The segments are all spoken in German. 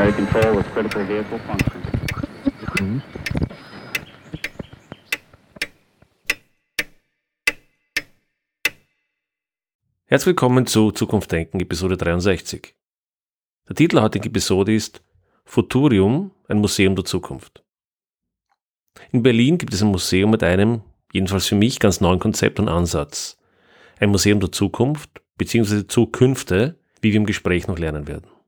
primary control with critical vehicle function. Herzlich willkommen zu Zukunft Denken, Episode 63. Der Titel der heutigen Episode ist Futurium, ein Museum der Zukunft. In Berlin gibt es ein Museum mit einem, jedenfalls für mich, ganz neuen Konzept und Ansatz. Ein Museum der Zukunft, beziehungsweise Zukünfte, wie wir im Gespräch noch lernen werden.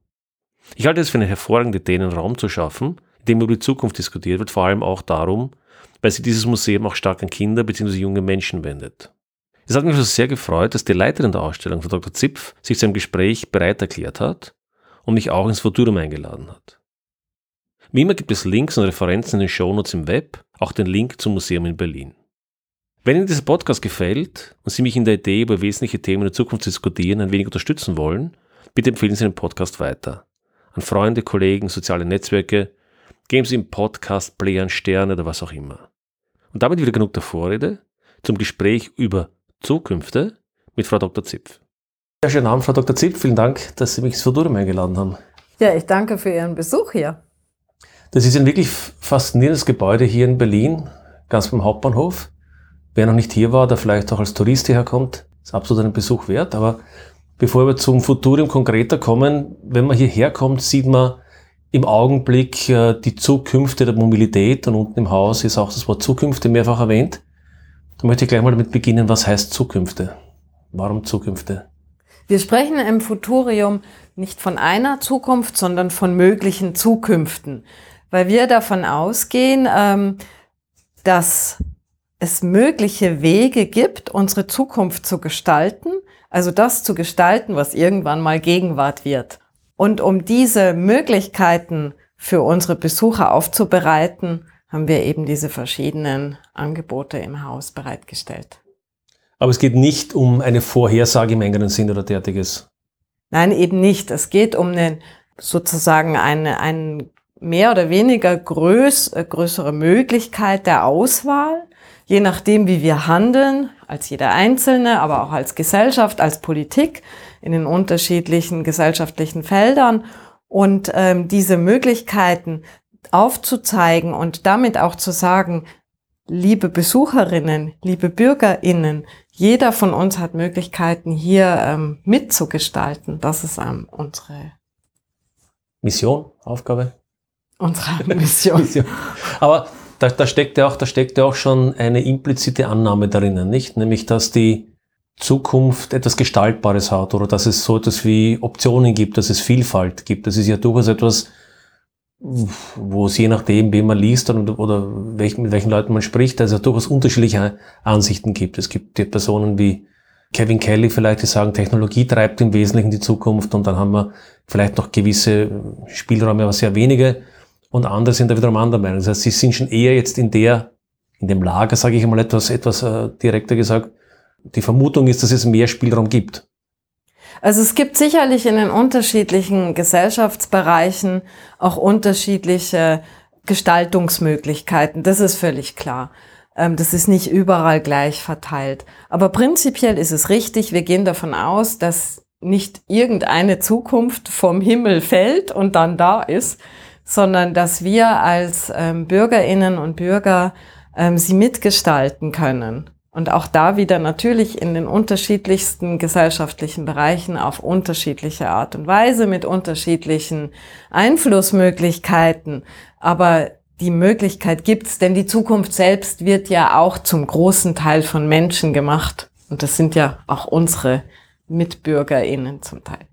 Ich halte es für eine hervorragende Idee, einen Raum zu schaffen, in dem über die Zukunft diskutiert wird, vor allem auch darum, weil sich dieses Museum auch stark an Kinder bzw. junge Menschen wendet. Es hat mich also sehr gefreut, dass die Leiterin der Ausstellung, Frau Dr. Zipf, sich zu einem Gespräch bereit erklärt hat und mich auch ins Futurum eingeladen hat. Wie immer gibt es Links und Referenzen in den Shownotes im Web, auch den Link zum Museum in Berlin. Wenn Ihnen dieser Podcast gefällt und Sie mich in der Idee, über wesentliche Themen der Zukunft zu diskutieren, ein wenig unterstützen wollen, bitte empfehlen Sie den Podcast weiter. An Freunde, Kollegen, soziale Netzwerke, geben Sie im Podcast Playern Sterne oder was auch immer. Und damit wieder genug der Vorrede zum Gespräch über Zukünfte mit Frau Dr. Zipf. Ja, schönen Abend, Frau Dr. Zipf. Vielen Dank, dass Sie mich ins Futurum eingeladen haben. Ja, ich danke für Ihren Besuch hier. Das ist ein wirklich faszinierendes Gebäude hier in Berlin, ganz beim Hauptbahnhof. Wer noch nicht hier war, der vielleicht auch als Tourist hierher kommt, ist absolut einen Besuch wert. Aber bevor wir zum Futurium konkreter kommen, wenn man hierher kommt, sieht man im Augenblick äh, die Zukünfte der Mobilität und unten im Haus ist auch das Wort Zukünfte mehrfach erwähnt. Da möchte ich gleich mal damit beginnen, was heißt Zukünfte? Warum Zukünfte? Wir sprechen im Futurium nicht von einer Zukunft, sondern von möglichen Zukünften, weil wir davon ausgehen, ähm, dass es mögliche Wege gibt, unsere Zukunft zu gestalten, also das zu gestalten, was irgendwann mal Gegenwart wird. Und um diese Möglichkeiten für unsere Besucher aufzubereiten, haben wir eben diese verschiedenen Angebote im Haus bereitgestellt. Aber es geht nicht um eine Vorhersage im engeren Sinn oder derartiges. Nein, eben nicht. Es geht um eine, sozusagen eine, eine mehr oder weniger größ, äh, größere Möglichkeit der Auswahl, je nachdem, wie wir handeln, als jeder Einzelne, aber auch als Gesellschaft, als Politik in den unterschiedlichen gesellschaftlichen Feldern. Und ähm, diese Möglichkeiten aufzuzeigen und damit auch zu sagen, liebe Besucherinnen, liebe Bürgerinnen, jeder von uns hat Möglichkeiten, hier ähm, mitzugestalten. Das ist ähm, unsere Mission, Aufgabe. Unsere Mission. Mission. Aber da, da, steckt ja auch, da steckt ja auch schon eine implizite Annahme drinnen, nicht? Nämlich, dass die Zukunft etwas Gestaltbares hat oder dass es so etwas wie Optionen gibt, dass es Vielfalt gibt. Das ist ja durchaus etwas, wo es je nachdem, wen man liest oder, oder welch, mit welchen Leuten man spricht, also durchaus unterschiedliche Ansichten gibt. Es gibt die Personen wie Kevin Kelly vielleicht, die sagen, Technologie treibt im Wesentlichen die Zukunft und dann haben wir vielleicht noch gewisse Spielräume, aber sehr wenige und andere sind da wiederum anderer Meinung. Das heißt, sie sind schon eher jetzt in der, in dem Lager, sage ich mal etwas, etwas äh, direkter gesagt, die Vermutung ist, dass es mehr Spielraum gibt. Also es gibt sicherlich in den unterschiedlichen Gesellschaftsbereichen auch unterschiedliche Gestaltungsmöglichkeiten. Das ist völlig klar. Ähm, das ist nicht überall gleich verteilt. Aber prinzipiell ist es richtig. Wir gehen davon aus, dass nicht irgendeine Zukunft vom Himmel fällt und dann da ist, sondern dass wir als ähm, Bürgerinnen und Bürger ähm, sie mitgestalten können. Und auch da wieder natürlich in den unterschiedlichsten gesellschaftlichen Bereichen auf unterschiedliche Art und Weise mit unterschiedlichen Einflussmöglichkeiten. Aber die Möglichkeit gibt's, denn die Zukunft selbst wird ja auch zum großen Teil von Menschen gemacht. Und das sind ja auch unsere MitbürgerInnen zum Teil.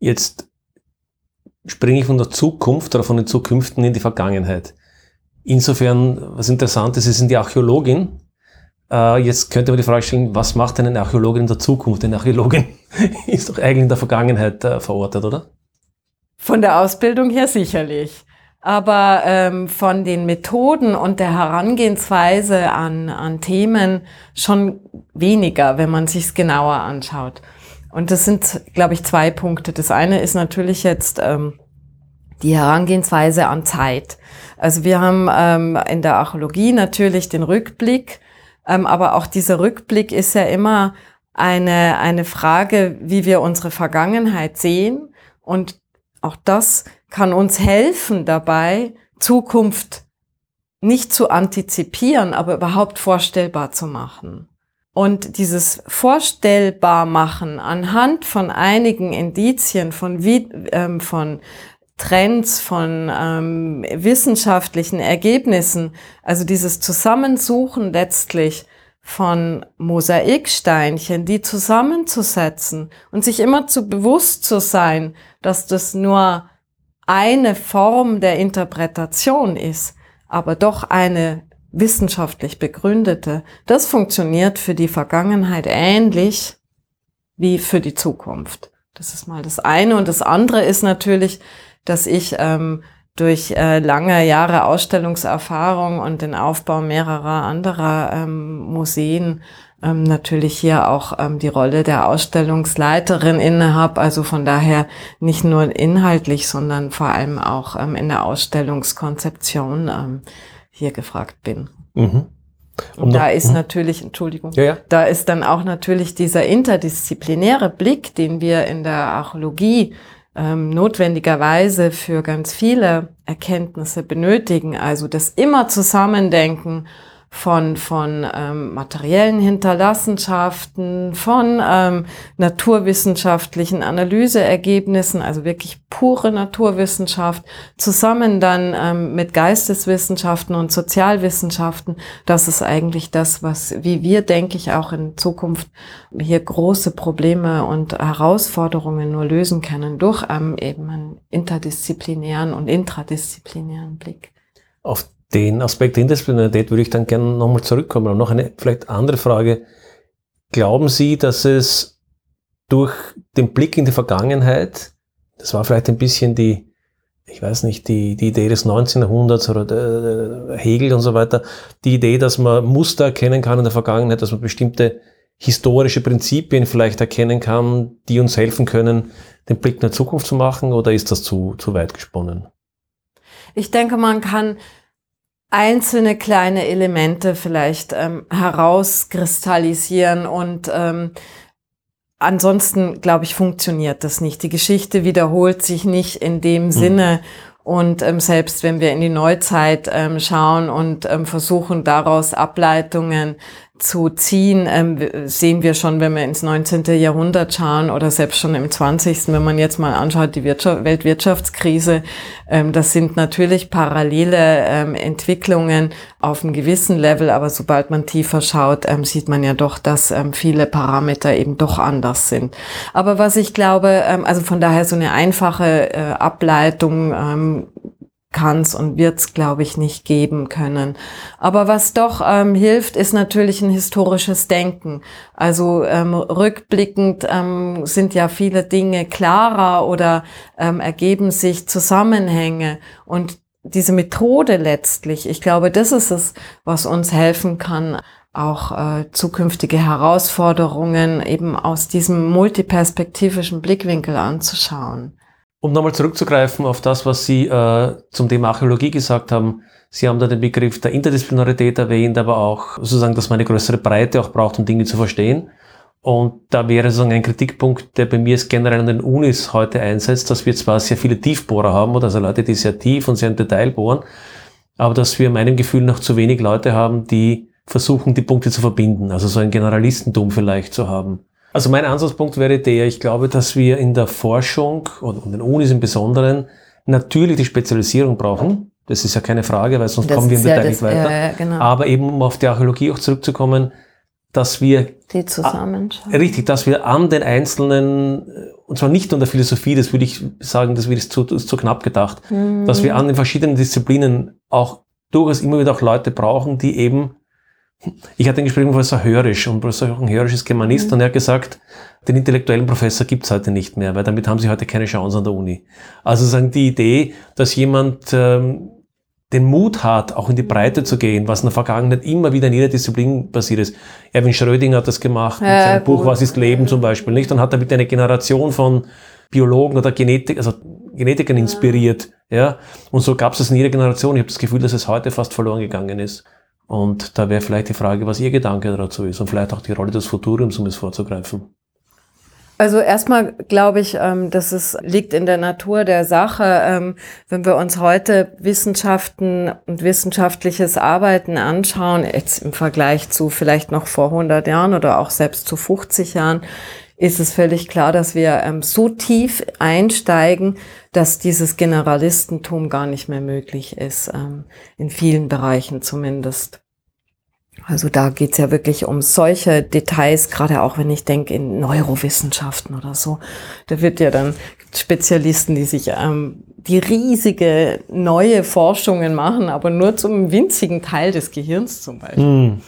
Jetzt springe ich von der Zukunft oder von den Zukünften in die Vergangenheit. Insofern, was interessant ist, Sie sind die Archäologin äh, jetzt könnte man die Frage stellen, was macht denn eine Archäologin in der Zukunft? Eine Archäologin ist doch eigentlich in der Vergangenheit äh, verortet, oder? Von der Ausbildung her sicherlich. Aber ähm, von den Methoden und der Herangehensweise an, an Themen schon weniger, wenn man sich genauer anschaut. Und das sind, glaube ich, zwei Punkte. Das eine ist natürlich jetzt ähm, die Herangehensweise an Zeit. Also wir haben ähm, in der Archäologie natürlich den Rückblick ähm, aber auch dieser Rückblick ist ja immer eine, eine Frage, wie wir unsere Vergangenheit sehen. Und auch das kann uns helfen dabei, Zukunft nicht zu antizipieren, aber überhaupt vorstellbar zu machen. Und dieses vorstellbar machen anhand von einigen Indizien, von, ähm, von Trends, von ähm, wissenschaftlichen Ergebnissen, also dieses Zusammensuchen letztlich von Mosaiksteinchen, die zusammenzusetzen und sich immer zu bewusst zu sein, dass das nur eine Form der Interpretation ist, aber doch eine wissenschaftlich begründete, das funktioniert für die Vergangenheit ähnlich wie für die Zukunft. Das ist mal das eine. Und das andere ist natürlich, dass ich ähm, durch äh, lange Jahre Ausstellungserfahrung und den Aufbau mehrerer anderer ähm, Museen ähm, natürlich hier auch ähm, die Rolle der Ausstellungsleiterin inne habe. Also von daher nicht nur inhaltlich, sondern vor allem auch ähm, in der Ausstellungskonzeption ähm, hier gefragt bin. Mhm. Und, und da ist mh. natürlich, Entschuldigung, ja, ja. da ist dann auch natürlich dieser interdisziplinäre Blick, den wir in der Archäologie ähm, notwendigerweise für ganz viele Erkenntnisse benötigen. Also das immer Zusammendenken von, von ähm, materiellen Hinterlassenschaften, von ähm, naturwissenschaftlichen Analyseergebnissen, also wirklich pure Naturwissenschaft, zusammen dann ähm, mit Geisteswissenschaften und Sozialwissenschaften. Das ist eigentlich das, was, wie wir, denke ich, auch in Zukunft hier große Probleme und Herausforderungen nur lösen können durch ähm, eben einen interdisziplinären und intradisziplinären Blick. Auf den Aspekt der Interdisziplinarität würde ich dann gerne nochmal zurückkommen. Und noch eine vielleicht andere Frage. Glauben Sie, dass es durch den Blick in die Vergangenheit, das war vielleicht ein bisschen die, ich weiß nicht, die, die Idee des 19. Jahrhunderts oder der, Hegel und so weiter, die Idee, dass man Muster erkennen kann in der Vergangenheit, dass man bestimmte historische Prinzipien vielleicht erkennen kann, die uns helfen können, den Blick in die Zukunft zu machen, oder ist das zu, zu weit gesponnen? Ich denke, man kann einzelne kleine Elemente vielleicht ähm, herauskristallisieren und ähm, ansonsten, glaube ich, funktioniert das nicht. Die Geschichte wiederholt sich nicht in dem mhm. Sinne. Und ähm, selbst wenn wir in die Neuzeit ähm, schauen und ähm, versuchen, daraus Ableitungen zu ziehen, ähm, sehen wir schon, wenn wir ins 19. Jahrhundert schauen oder selbst schon im 20. Wenn man jetzt mal anschaut, die Wirtschaft, Weltwirtschaftskrise, ähm, das sind natürlich parallele ähm, Entwicklungen auf einem gewissen Level, aber sobald man tiefer schaut, ähm, sieht man ja doch, dass ähm, viele Parameter eben doch anders sind. Aber was ich glaube, ähm, also von daher so eine einfache äh, Ableitung kann es und wird es, glaube ich, nicht geben können. Aber was doch ähm, hilft, ist natürlich ein historisches Denken. Also ähm, rückblickend ähm, sind ja viele Dinge klarer oder ähm, ergeben sich Zusammenhänge. Und diese Methode letztlich, ich glaube, das ist es, was uns helfen kann, auch äh, zukünftige Herausforderungen eben aus diesem multiperspektivischen Blickwinkel anzuschauen. Um nochmal zurückzugreifen auf das, was Sie äh, zum Thema Archäologie gesagt haben. Sie haben da den Begriff der Interdisziplinarität erwähnt, aber auch sozusagen, dass man eine größere Breite auch braucht, um Dinge zu verstehen. Und da wäre sozusagen ein Kritikpunkt, der bei mir ist generell an den Unis heute einsetzt, dass wir zwar sehr viele Tiefbohrer haben, oder also Leute, die sehr tief und sehr im Detail bohren, aber dass wir meinem Gefühl noch zu wenig Leute haben, die versuchen, die Punkte zu verbinden. Also so ein Generalistentum vielleicht zu haben. Also mein Ansatzpunkt wäre der, ich glaube, dass wir in der Forschung und in den Unis im Besonderen natürlich die Spezialisierung brauchen. Das ist ja keine Frage, weil sonst das kommen wir im Detail ja nicht weiter. Ja, genau. Aber eben, um auf die Archäologie auch zurückzukommen, dass wir die zusammenschauen. Richtig, dass wir an den einzelnen, und zwar nicht an der Philosophie, das würde ich sagen, das wird zu, zu knapp gedacht, mhm. dass wir an den verschiedenen Disziplinen auch durchaus immer wieder auch Leute brauchen, die eben ich hatte ein Gespräch mit Professor Hörisch und Professor Hörisch ist Germanist mhm. und er hat gesagt, den intellektuellen Professor gibt's heute nicht mehr, weil damit haben sie heute keine Chance an der Uni. Also sagen die Idee, dass jemand ähm, den Mut hat, auch in die Breite zu gehen, was in der Vergangenheit immer wieder in jeder Disziplin passiert ist. Erwin Schrödinger hat das gemacht, mit seinem gut. Buch Was ist Leben zum Beispiel, nicht? Und hat damit eine Generation von Biologen oder Genetik, also Genetikern inspiriert, ja. Und so gab's es in jeder Generation. Ich habe das Gefühl, dass es heute fast verloren gegangen ist. Und da wäre vielleicht die Frage, was Ihr Gedanke dazu ist und vielleicht auch die Rolle des Futuriums, um es vorzugreifen. Also erstmal glaube ich, ähm, dass es liegt in der Natur der Sache, ähm, wenn wir uns heute Wissenschaften und wissenschaftliches Arbeiten anschauen, jetzt im Vergleich zu vielleicht noch vor 100 Jahren oder auch selbst zu 50 Jahren, ist es völlig klar, dass wir ähm, so tief einsteigen, dass dieses Generalistentum gar nicht mehr möglich ist, ähm, in vielen Bereichen zumindest. Also da geht's ja wirklich um solche Details, gerade auch wenn ich denke in Neurowissenschaften oder so. Da wird ja dann Spezialisten, die sich ähm, die riesige neue Forschungen machen, aber nur zum winzigen Teil des Gehirns zum Beispiel. Mm.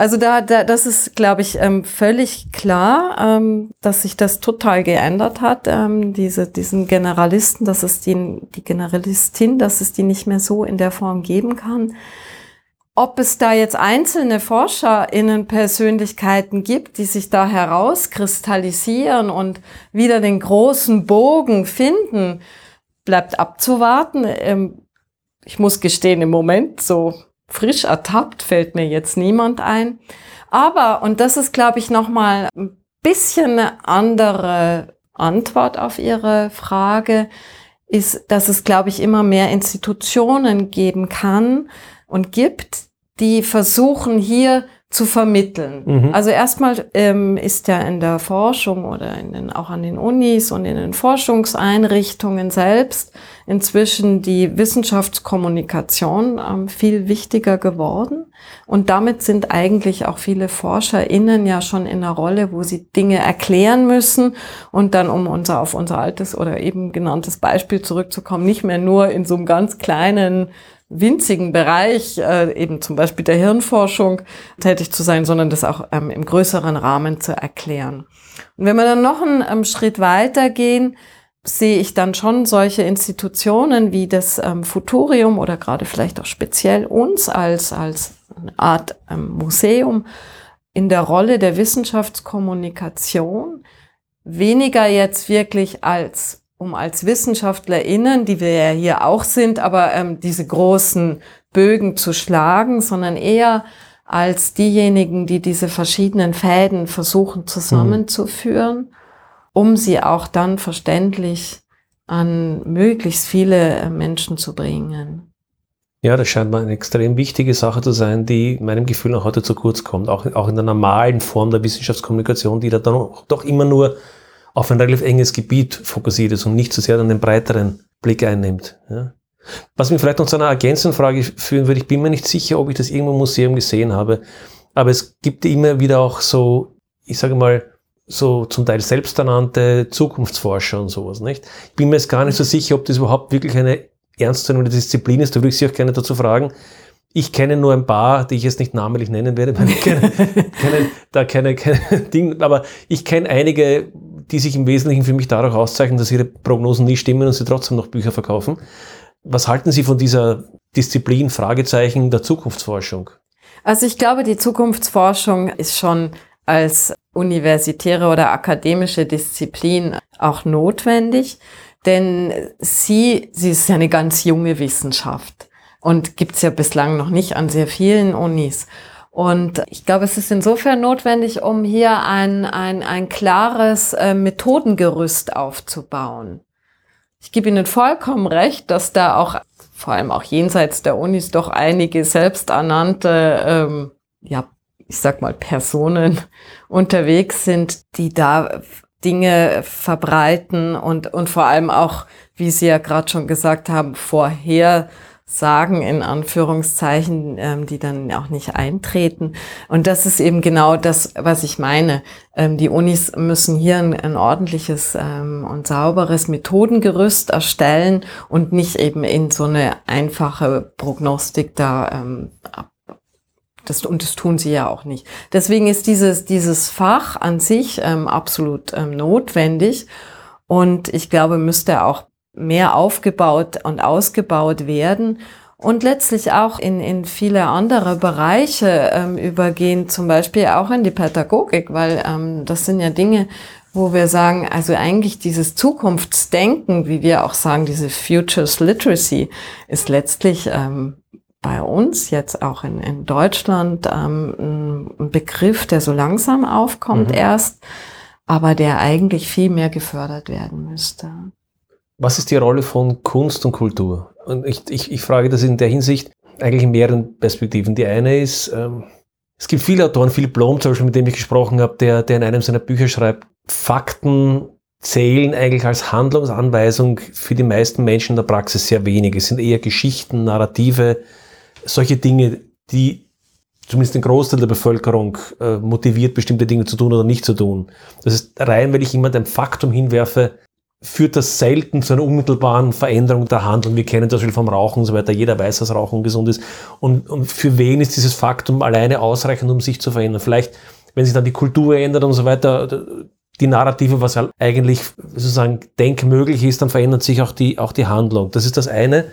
Also da, da, das ist, glaube ich, ähm, völlig klar, ähm, dass sich das total geändert hat. Ähm, diese, diesen Generalisten, dass es die, die Generalistin, dass es die nicht mehr so in der Form geben kann. Ob es da jetzt einzelne ForscherInnen Persönlichkeiten gibt, die sich da herauskristallisieren und wieder den großen Bogen finden, bleibt abzuwarten. Ähm, ich muss gestehen, im Moment so frisch ertappt fällt mir jetzt niemand ein. Aber, und das ist, glaube ich, nochmal ein bisschen eine andere Antwort auf Ihre Frage, ist, dass es, glaube ich, immer mehr Institutionen geben kann, und gibt, die versuchen hier zu vermitteln. Mhm. Also erstmal ähm, ist ja in der Forschung oder in den, auch an den Unis und in den Forschungseinrichtungen selbst inzwischen die Wissenschaftskommunikation ähm, viel wichtiger geworden. Und damit sind eigentlich auch viele ForscherInnen ja schon in einer Rolle, wo sie Dinge erklären müssen und dann, um unser, auf unser altes oder eben genanntes Beispiel zurückzukommen, nicht mehr nur in so einem ganz kleinen winzigen Bereich, äh, eben zum Beispiel der Hirnforschung, tätig zu sein, sondern das auch ähm, im größeren Rahmen zu erklären. Und wenn wir dann noch einen ähm, Schritt weitergehen, sehe ich dann schon solche Institutionen wie das ähm, Futurium oder gerade vielleicht auch speziell uns als, als eine Art ähm, Museum in der Rolle der Wissenschaftskommunikation weniger jetzt wirklich als um als WissenschaftlerInnen, die wir ja hier auch sind, aber ähm, diese großen Bögen zu schlagen, sondern eher als diejenigen, die diese verschiedenen Fäden versuchen zusammenzuführen, um sie auch dann verständlich an möglichst viele äh, Menschen zu bringen. Ja, das scheint mir eine extrem wichtige Sache zu sein, die meinem Gefühl nach heute zu kurz kommt. Auch, auch in der normalen Form der Wissenschaftskommunikation, die da dann doch immer nur auf ein relativ enges Gebiet fokussiert ist und nicht so sehr dann den breiteren Blick einnimmt. Ja. Was mich vielleicht noch zu einer ergänzenden Frage führen würde, ich bin mir nicht sicher, ob ich das irgendwo im Museum gesehen habe, aber es gibt immer wieder auch so, ich sage mal, so zum Teil selbsternannte Zukunftsforscher und sowas, nicht? Ich bin mir jetzt gar nicht so sicher, ob das überhaupt wirklich eine ernstzunehmende Disziplin ist, da würde ich Sie auch gerne dazu fragen. Ich kenne nur ein paar, die ich jetzt nicht namentlich nennen werde, weil ich kenne, kenne da keine, keine Ding, aber ich kenne einige, die sich im Wesentlichen für mich dadurch auszeichnen, dass ihre Prognosen nie stimmen und sie trotzdem noch Bücher verkaufen. Was halten Sie von dieser Disziplin, Fragezeichen der Zukunftsforschung? Also ich glaube, die Zukunftsforschung ist schon als universitäre oder akademische Disziplin auch notwendig, denn sie, sie ist ja eine ganz junge Wissenschaft und gibt's ja bislang noch nicht an sehr vielen Unis. Und ich glaube, es ist insofern notwendig, um hier ein, ein, ein klares äh, Methodengerüst aufzubauen. Ich gebe Ihnen vollkommen recht, dass da auch, vor allem auch jenseits der Unis, doch einige selbsternannte, ähm, ja, ich sag mal, Personen unterwegs sind, die da Dinge verbreiten und, und vor allem auch, wie Sie ja gerade schon gesagt haben, vorher sagen, in Anführungszeichen, ähm, die dann auch nicht eintreten. Und das ist eben genau das, was ich meine. Ähm, die Unis müssen hier ein, ein ordentliches ähm, und sauberes Methodengerüst erstellen und nicht eben in so eine einfache Prognostik da ähm, das, und das tun sie ja auch nicht. Deswegen ist dieses, dieses Fach an sich ähm, absolut ähm, notwendig. Und ich glaube, müsste auch mehr aufgebaut und ausgebaut werden und letztlich auch in, in viele andere Bereiche ähm, übergehen, zum Beispiel auch in die Pädagogik, weil ähm, das sind ja Dinge, wo wir sagen, also eigentlich dieses Zukunftsdenken, wie wir auch sagen, diese Futures Literacy, ist letztlich ähm, bei uns jetzt auch in, in Deutschland ähm, ein Begriff, der so langsam aufkommt mhm. erst aber der eigentlich viel mehr gefördert werden müsste. Was ist die Rolle von Kunst und Kultur? Und ich, ich, ich frage das in der Hinsicht eigentlich in mehreren Perspektiven. Die eine ist, ähm, es gibt viele Autoren, Philipp Blom zum Beispiel, mit dem ich gesprochen habe, der, der in einem seiner Bücher schreibt, Fakten zählen eigentlich als Handlungsanweisung für die meisten Menschen in der Praxis sehr wenig. Es sind eher Geschichten, Narrative, solche Dinge, die zumindest den Großteil der Bevölkerung äh, motiviert, bestimmte Dinge zu tun oder nicht zu tun. Das ist rein, weil ich jemand ein Faktum hinwerfe, führt das selten zu einer unmittelbaren Veränderung der Handlung. Wir kennen das Beispiel vom Rauchen und so weiter. Jeder weiß, dass Rauchen gesund ist. Und, und für wen ist dieses Faktum alleine ausreichend, um sich zu verändern? Vielleicht, wenn sich dann die Kultur ändert und so weiter, die Narrative, was halt eigentlich sozusagen denkmöglich ist, dann verändert sich auch die, auch die Handlung. Das ist das eine.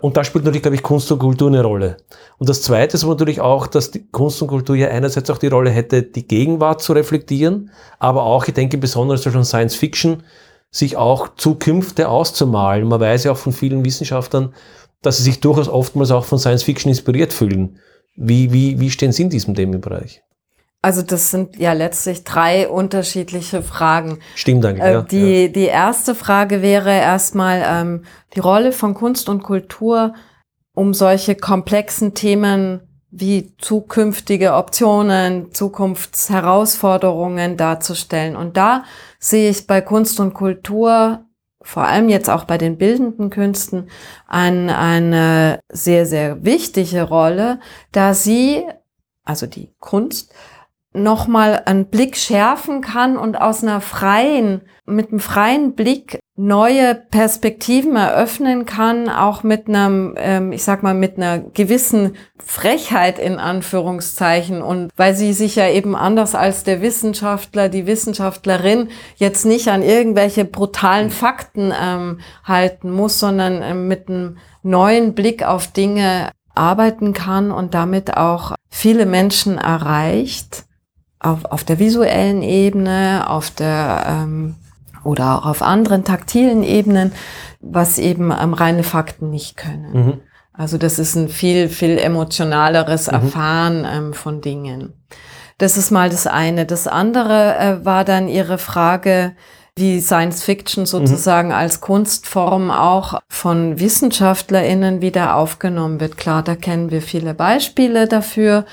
Und da spielt natürlich, glaube ich, Kunst und Kultur eine Rolle. Und das Zweite ist natürlich auch, dass die Kunst und Kultur ja einerseits auch die Rolle hätte, die Gegenwart zu reflektieren, aber auch, ich denke besonders schon Science Fiction, sich auch Zukünfte auszumalen. Man weiß ja auch von vielen Wissenschaftlern, dass sie sich durchaus oftmals auch von Science Fiction inspiriert fühlen. Wie, wie, wie stehen Sie in diesem Themenbereich? Also das sind ja letztlich drei unterschiedliche Fragen. Stimmt eigentlich. Äh, die, ja. die erste Frage wäre erstmal ähm, die Rolle von Kunst und Kultur, um solche komplexen Themen wie zukünftige Optionen, Zukunftsherausforderungen darzustellen. Und da sehe ich bei Kunst und Kultur, vor allem jetzt auch bei den bildenden Künsten, ein, eine sehr, sehr wichtige Rolle, da sie, also die Kunst, nochmal einen Blick schärfen kann und aus einer freien, mit einem freien Blick neue Perspektiven eröffnen kann, auch mit einem, ähm, ich sag mal, mit einer gewissen Frechheit in Anführungszeichen. Und weil sie sich ja eben anders als der Wissenschaftler, die Wissenschaftlerin jetzt nicht an irgendwelche brutalen Fakten ähm, halten muss, sondern ähm, mit einem neuen Blick auf Dinge arbeiten kann und damit auch viele Menschen erreicht auf, auf der visuellen Ebene, auf der ähm, oder auch auf anderen taktilen Ebenen, was eben ähm, reine Fakten nicht können. Mhm. Also das ist ein viel, viel emotionaleres mhm. Erfahren ähm, von Dingen. Das ist mal das eine. Das andere äh, war dann Ihre Frage, wie Science Fiction sozusagen mhm. als Kunstform auch von WissenschaftlerInnen wieder aufgenommen wird. Klar, da kennen wir viele Beispiele dafür.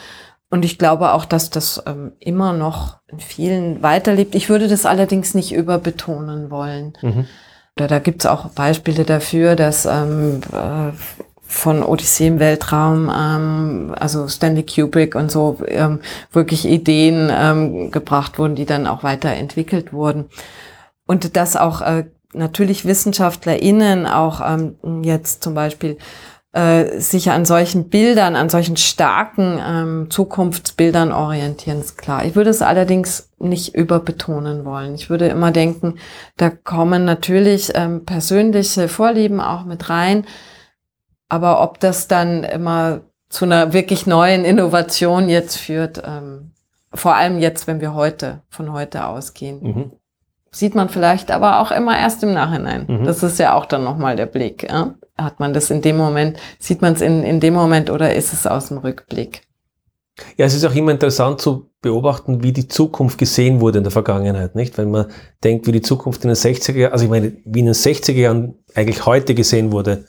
Und ich glaube auch, dass das ähm, immer noch in vielen weiterlebt. Ich würde das allerdings nicht überbetonen wollen. Mhm. Oder da gibt es auch Beispiele dafür, dass ähm, äh, von Odyssee im Weltraum, ähm, also Stanley Kubrick und so, ähm, wirklich Ideen ähm, gebracht wurden, die dann auch weiterentwickelt wurden. Und dass auch äh, natürlich WissenschaftlerInnen auch ähm, jetzt zum Beispiel äh, sich an solchen Bildern, an solchen starken ähm, Zukunftsbildern orientieren, ist klar. Ich würde es allerdings nicht überbetonen wollen. Ich würde immer denken, da kommen natürlich ähm, persönliche Vorlieben auch mit rein, aber ob das dann immer zu einer wirklich neuen Innovation jetzt führt, ähm, vor allem jetzt, wenn wir heute von heute ausgehen. Mhm. Sieht man vielleicht aber auch immer erst im Nachhinein. Mhm. Das ist ja auch dann nochmal der Blick. Ja? Hat man das in dem Moment, sieht man es in, in dem Moment oder ist es aus dem Rückblick? Ja, es ist auch immer interessant zu beobachten, wie die Zukunft gesehen wurde in der Vergangenheit, nicht? Wenn man denkt, wie die Zukunft in den 60er Jahren, also ich meine, wie in den 60er Jahren eigentlich heute gesehen wurde,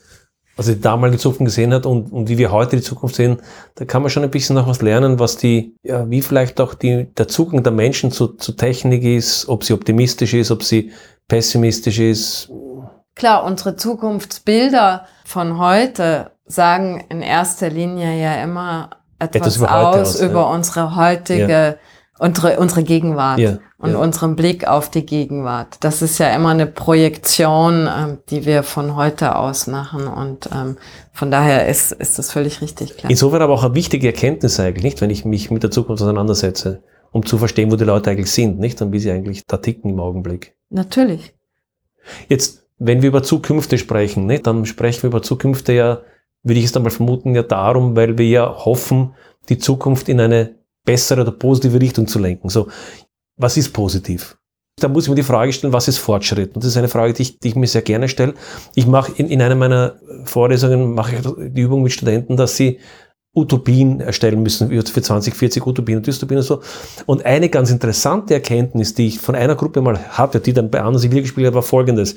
also die damalige Zukunft gesehen hat und, und wie wir heute die Zukunft sehen, da kann man schon ein bisschen noch was lernen, was die, ja, wie vielleicht auch die, der Zugang der Menschen zu, zu Technik ist, ob sie optimistisch ist, ob sie pessimistisch ist, Klar, unsere Zukunftsbilder von heute sagen in erster Linie ja immer etwas, etwas aus, aus, über ja. unsere heutige, ja. Unsere, unsere Gegenwart ja. und unseren Blick auf die Gegenwart. Das ist ja immer eine Projektion, ähm, die wir von heute aus machen und ähm, von daher ist, ist das völlig richtig klar. Insofern aber auch eine wichtige Erkenntnis eigentlich, nicht, wenn ich mich mit der Zukunft auseinandersetze, um zu verstehen, wo die Leute eigentlich sind, nicht, und wie sie eigentlich da ticken im Augenblick. Natürlich. Jetzt wenn wir über Zukünfte sprechen, ne, dann sprechen wir über Zukünfte ja, würde ich es dann mal vermuten, ja darum, weil wir ja hoffen, die Zukunft in eine bessere oder positive Richtung zu lenken. So, was ist positiv? Da muss ich mir die Frage stellen, was ist Fortschritt? Und das ist eine Frage, die ich, die ich mir sehr gerne stelle. Ich mache in, in einer meiner Vorlesungen mache ich die Übung mit Studenten, dass sie Utopien erstellen müssen, für 2040 Utopien und Dystopien und so. Und eine ganz interessante Erkenntnis, die ich von einer Gruppe mal hatte, die dann bei anderen Civil gespielt hat, war folgendes.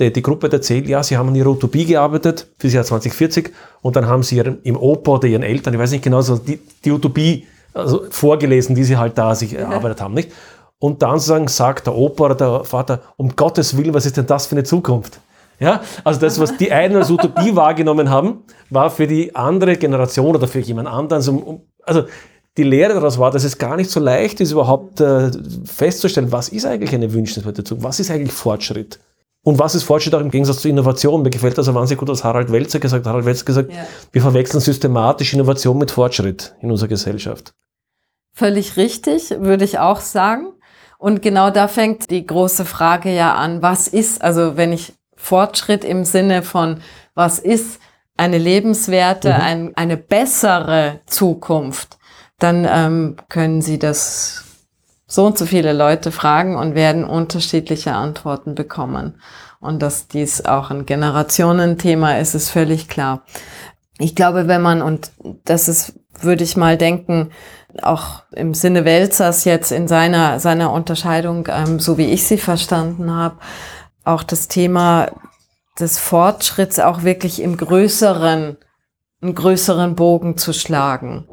Die, die Gruppe hat erzählt, ja, sie haben an ihrer Utopie gearbeitet für das Jahr 2040 und dann haben sie ihren, im Opa oder ihren Eltern, ich weiß nicht genau, so die, die Utopie also vorgelesen, die sie halt da sich erarbeitet haben, nicht? Und dann sagen, sagt der Opa oder der Vater, um Gottes Willen, was ist denn das für eine Zukunft? Ja, also das, was die einen als Utopie wahrgenommen haben, war für die andere Generation oder für jemand anderen, so, also die Lehre daraus war, dass es gar nicht so leicht ist, überhaupt äh, festzustellen, was ist eigentlich eine wünschenswerte Zukunft, was ist eigentlich Fortschritt. Und was ist Fortschritt auch im Gegensatz zur Innovation? Mir gefällt das auch wahnsinnig gut, was Harald Welzer gesagt hat. Harald Welzer gesagt, ja. wir verwechseln systematisch Innovation mit Fortschritt in unserer Gesellschaft. Völlig richtig, würde ich auch sagen. Und genau da fängt die große Frage ja an, was ist, also wenn ich Fortschritt im Sinne von, was ist eine lebenswerte, mhm. ein, eine bessere Zukunft, dann ähm, können Sie das so und so viele Leute fragen und werden unterschiedliche Antworten bekommen. Und dass dies auch ein Generationenthema ist, ist völlig klar. Ich glaube, wenn man, und das ist, würde ich mal denken, auch im Sinne Welzers jetzt in seiner, seiner Unterscheidung, ähm, so wie ich sie verstanden habe, auch das Thema des Fortschritts auch wirklich im größeren, einen größeren Bogen zu schlagen.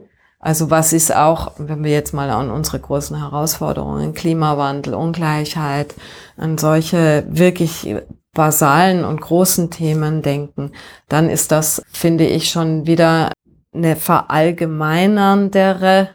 Also was ist auch, wenn wir jetzt mal an unsere großen Herausforderungen, Klimawandel, Ungleichheit, an solche wirklich basalen und großen Themen denken, dann ist das, finde ich, schon wieder eine verallgemeinerndere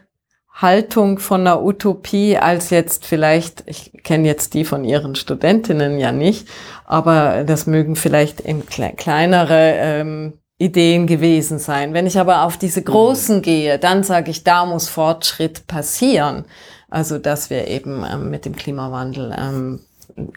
Haltung von einer Utopie als jetzt vielleicht, ich kenne jetzt die von ihren Studentinnen ja nicht, aber das mögen vielleicht in kle kleinere ähm, Ideen gewesen sein. Wenn ich aber auf diese großen mhm. gehe, dann sage ich, da muss Fortschritt passieren. Also dass wir eben ähm, mit dem Klimawandel ähm,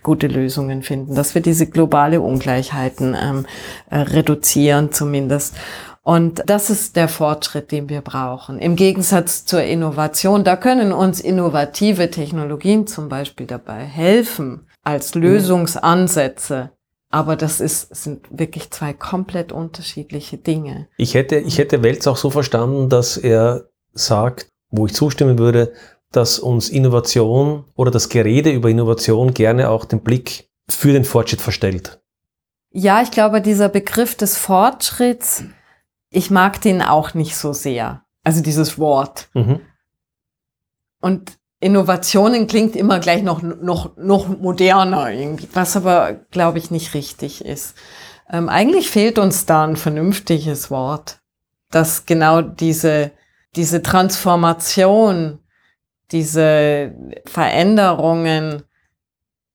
gute Lösungen finden, dass wir diese globale Ungleichheiten ähm, äh, reduzieren zumindest. Und das ist der Fortschritt, den wir brauchen. Im Gegensatz zur Innovation, da können uns innovative Technologien zum Beispiel dabei helfen als Lösungsansätze. Aber das ist, sind wirklich zwei komplett unterschiedliche Dinge. Ich hätte, ich hätte Welz auch so verstanden, dass er sagt, wo ich zustimmen würde, dass uns Innovation oder das Gerede über Innovation gerne auch den Blick für den Fortschritt verstellt. Ja, ich glaube, dieser Begriff des Fortschritts, ich mag den auch nicht so sehr. Also dieses Wort. Mhm. Und Innovationen klingt immer gleich noch, noch, noch moderner, irgendwie, was aber, glaube ich, nicht richtig ist. Ähm, eigentlich fehlt uns da ein vernünftiges Wort, das genau diese, diese Transformation, diese Veränderungen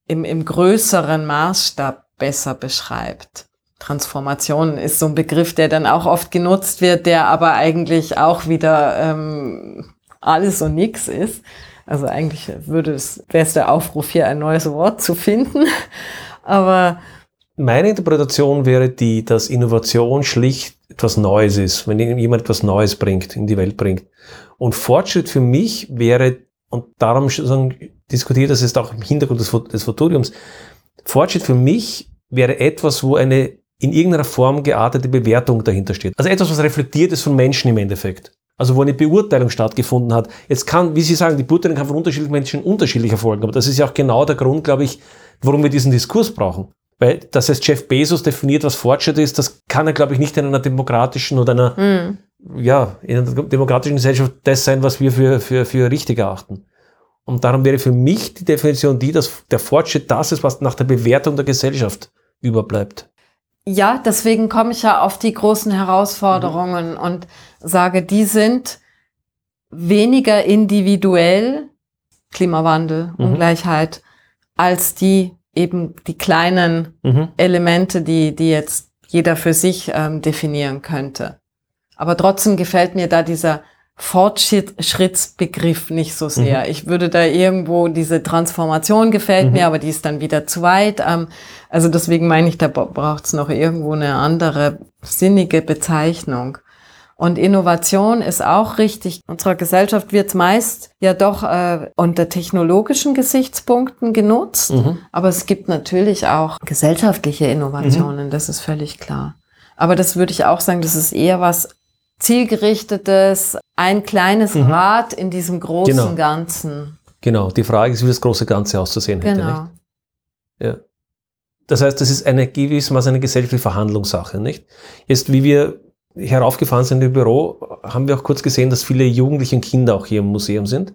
im, im größeren Maßstab besser beschreibt. Transformation ist so ein Begriff, der dann auch oft genutzt wird, der aber eigentlich auch wieder ähm, alles und nix ist. Also eigentlich würde es, wäre es der Aufruf hier, ein neues Wort zu finden. Aber meine Interpretation wäre die, dass Innovation schlicht etwas Neues ist, wenn jemand etwas Neues bringt, in die Welt bringt. Und Fortschritt für mich wäre, und darum diskutiert das jetzt auch im Hintergrund des, des Futuriums, Fortschritt für mich wäre etwas, wo eine in irgendeiner Form geartete Bewertung dahinter steht. Also etwas, was reflektiert ist von Menschen im Endeffekt. Also wo eine Beurteilung stattgefunden hat. Jetzt kann, wie Sie sagen, die Beurteilung kann von unterschiedlichen Menschen unterschiedlich erfolgen. Aber das ist ja auch genau der Grund, glaube ich, warum wir diesen Diskurs brauchen. Weil, dass es Jeff Bezos definiert, was Fortschritt ist, das kann er, glaube ich, nicht in einer demokratischen oder einer, mm. ja, in einer demokratischen Gesellschaft das sein, was wir für, für, für richtig erachten. Und darum wäre für mich die Definition die, dass der Fortschritt das ist, was nach der Bewertung der Gesellschaft überbleibt. Ja, deswegen komme ich ja auf die großen Herausforderungen mhm. und sage, die sind weniger individuell, Klimawandel, mhm. Ungleichheit, als die eben die kleinen mhm. Elemente, die, die jetzt jeder für sich ähm, definieren könnte. Aber trotzdem gefällt mir da dieser Fortschrittsbegriff nicht so sehr. Mhm. Ich würde da irgendwo, diese Transformation gefällt mhm. mir, aber die ist dann wieder zu weit. Ähm, also deswegen meine ich, da braucht es noch irgendwo eine andere sinnige Bezeichnung. Und Innovation ist auch richtig. Unserer Gesellschaft wird meist ja doch äh, unter technologischen Gesichtspunkten genutzt. Mhm. Aber es gibt natürlich auch gesellschaftliche Innovationen, mhm. das ist völlig klar. Aber das würde ich auch sagen, das ist eher was zielgerichtetes, ein kleines Mhm. Rad in diesem großen Genau. Ganzen. Genau, die Frage ist, wie das große Ganze auszusehen hätte. Nicht? Genau. Ja. Das heißt, das ist eine gewissermaßen eine gesellschaftliche Verhandlungssache, nicht? Jetzt, wie wir heraufgefahren sind im Büro, haben wir auch kurz gesehen, dass viele Jugendliche und Kinder auch hier im Museum sind.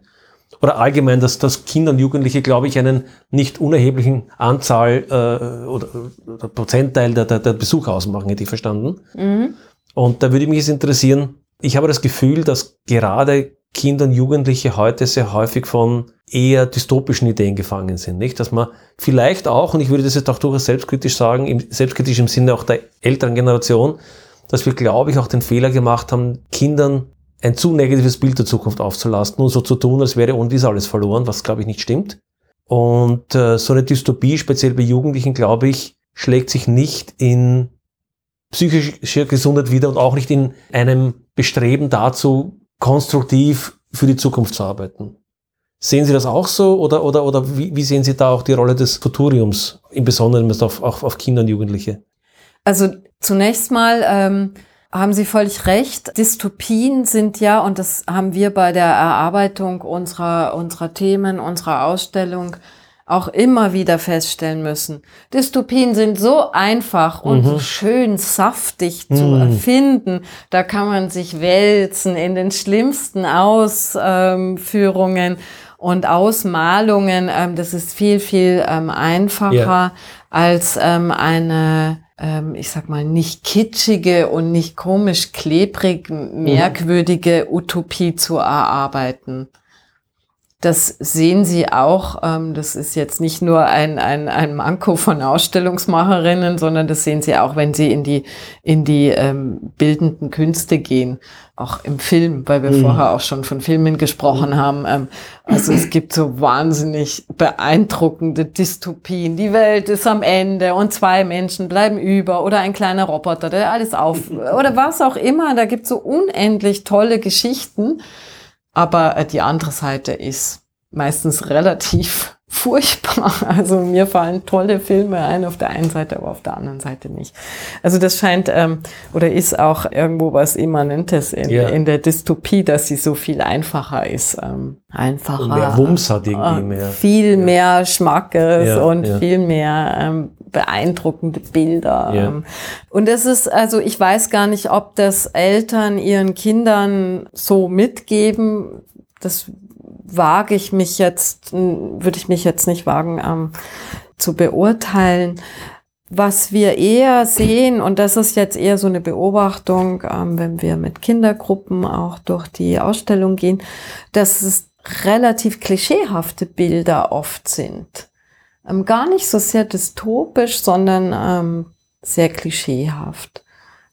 Oder allgemein, dass, dass Kinder und Jugendliche, glaube ich, einen nicht unerheblichen Anzahl äh, oder, oder Prozentteil der, der, der Besucher ausmachen, hätte ich verstanden. Mhm. Und da würde mich jetzt interessieren, ich habe das Gefühl, dass gerade Kinder und Jugendliche heute sehr häufig von eher dystopischen Ideen gefangen sind, nicht? Dass man vielleicht auch, und ich würde das jetzt auch durchaus selbstkritisch sagen, im, selbstkritisch im Sinne auch der älteren Generation, dass wir, glaube ich, auch den Fehler gemacht haben, Kindern ein zu negatives Bild der Zukunft aufzulasten und so zu tun, als wäre ohne dies alles verloren, was, glaube ich, nicht stimmt. Und äh, so eine Dystopie, speziell bei Jugendlichen, glaube ich, schlägt sich nicht in psychischer Gesundheit wieder und auch nicht in einem Bestreben dazu, konstruktiv für die Zukunft zu arbeiten. Sehen Sie das auch so oder, oder, oder wie, wie sehen Sie da auch die Rolle des Futuriums, im Besonderen auf, auf, auf Kinder und Jugendliche? Also zunächst mal ähm, haben Sie völlig recht. Dystopien sind ja, und das haben wir bei der Erarbeitung unserer, unserer Themen, unserer Ausstellung auch immer wieder feststellen müssen. Dystopien sind so einfach und so schön saftig zu Mhm. erfinden. Da kann man sich wälzen in den schlimmsten Ausführungen und Ausmalungen. Ähm, das ist viel, viel ähm, einfacher Ja. als ähm, eine, ich sag mal, nicht kitschige und nicht komisch klebrig, merkwürdige Utopie zu erarbeiten. Das sehen Sie auch. Ähm, das ist jetzt nicht nur ein, ein, ein Manko von Ausstellungsmacherinnen, sondern das sehen Sie auch, wenn Sie in die, in die ähm, bildenden Künste gehen. Auch im Film, weil wir Mhm. vorher auch schon von Filmen gesprochen haben. Ähm, also es gibt so wahnsinnig beeindruckende Dystopien. Die Welt ist am Ende und zwei Menschen bleiben über oder ein kleiner Roboter, der alles auf oder was auch immer. Da gibt es so unendlich tolle Geschichten. Aber äh, die andere Seite ist meistens relativ furchtbar. Also mir fallen tolle Filme ein auf der einen Seite, aber auf der anderen Seite nicht. Also das scheint ähm, oder ist auch irgendwo was Immanentes in, Ja. in der Dystopie, dass sie so viel einfacher ist. Ähm, einfacher. Und mehr Wumms hat irgendwie äh, mehr. Viel mehr Schmackes Ja, und ja. viel mehr ähm, beeindruckende Bilder. Ja. Ähm, Und das ist, also ich weiß gar nicht, ob das Eltern ihren Kindern so mitgeben. Das wage ich mich jetzt, würde ich mich jetzt nicht wagen ähm, zu beurteilen. Was wir eher sehen, und das ist jetzt eher so eine Beobachtung, ähm, wenn wir mit Kindergruppen auch durch die Ausstellung gehen, dass es relativ klischeehafte Bilder oft sind. Ähm, gar nicht so sehr dystopisch, sondern ähm, sehr klischeehaft.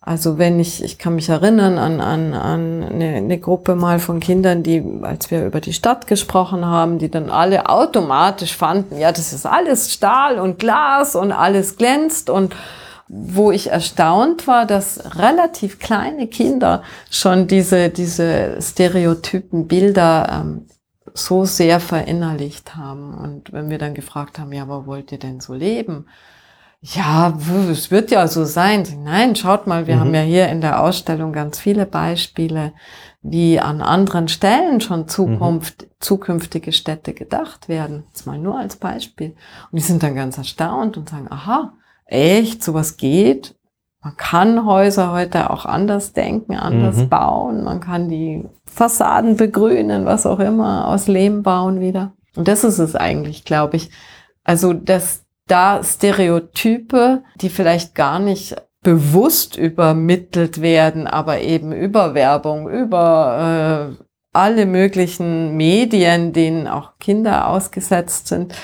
Also wenn ich, ich kann mich erinnern an, an, an eine, eine Gruppe mal von Kindern, die, als wir über die Stadt gesprochen haben, die dann alle automatisch fanden, ja, das ist alles Stahl und Glas und alles glänzt und wo ich erstaunt war, dass relativ kleine Kinder schon diese, diese stereotypen Bilder ähm, so sehr verinnerlicht haben. Und wenn wir dann gefragt haben, ja, aber wollt ihr denn so leben? Ja, es wird ja so sein. Nein, schaut mal, wir haben ja hier in der Ausstellung ganz viele Beispiele, wie an anderen Stellen schon Zukunft, zukünftige Städte gedacht werden. Jetzt mal nur als Beispiel. Und die sind dann ganz erstaunt und sagen, aha, echt, sowas geht? Man kann Häuser heute auch anders denken, anders Mhm. bauen. Man kann die Fassaden begrünen, was auch immer, aus Lehm bauen wieder. Und das ist es eigentlich, glaube ich. Also, dass da Stereotype, die vielleicht gar nicht bewusst übermittelt werden, aber eben über Werbung, über äh, alle möglichen Medien, denen auch Kinder ausgesetzt sind,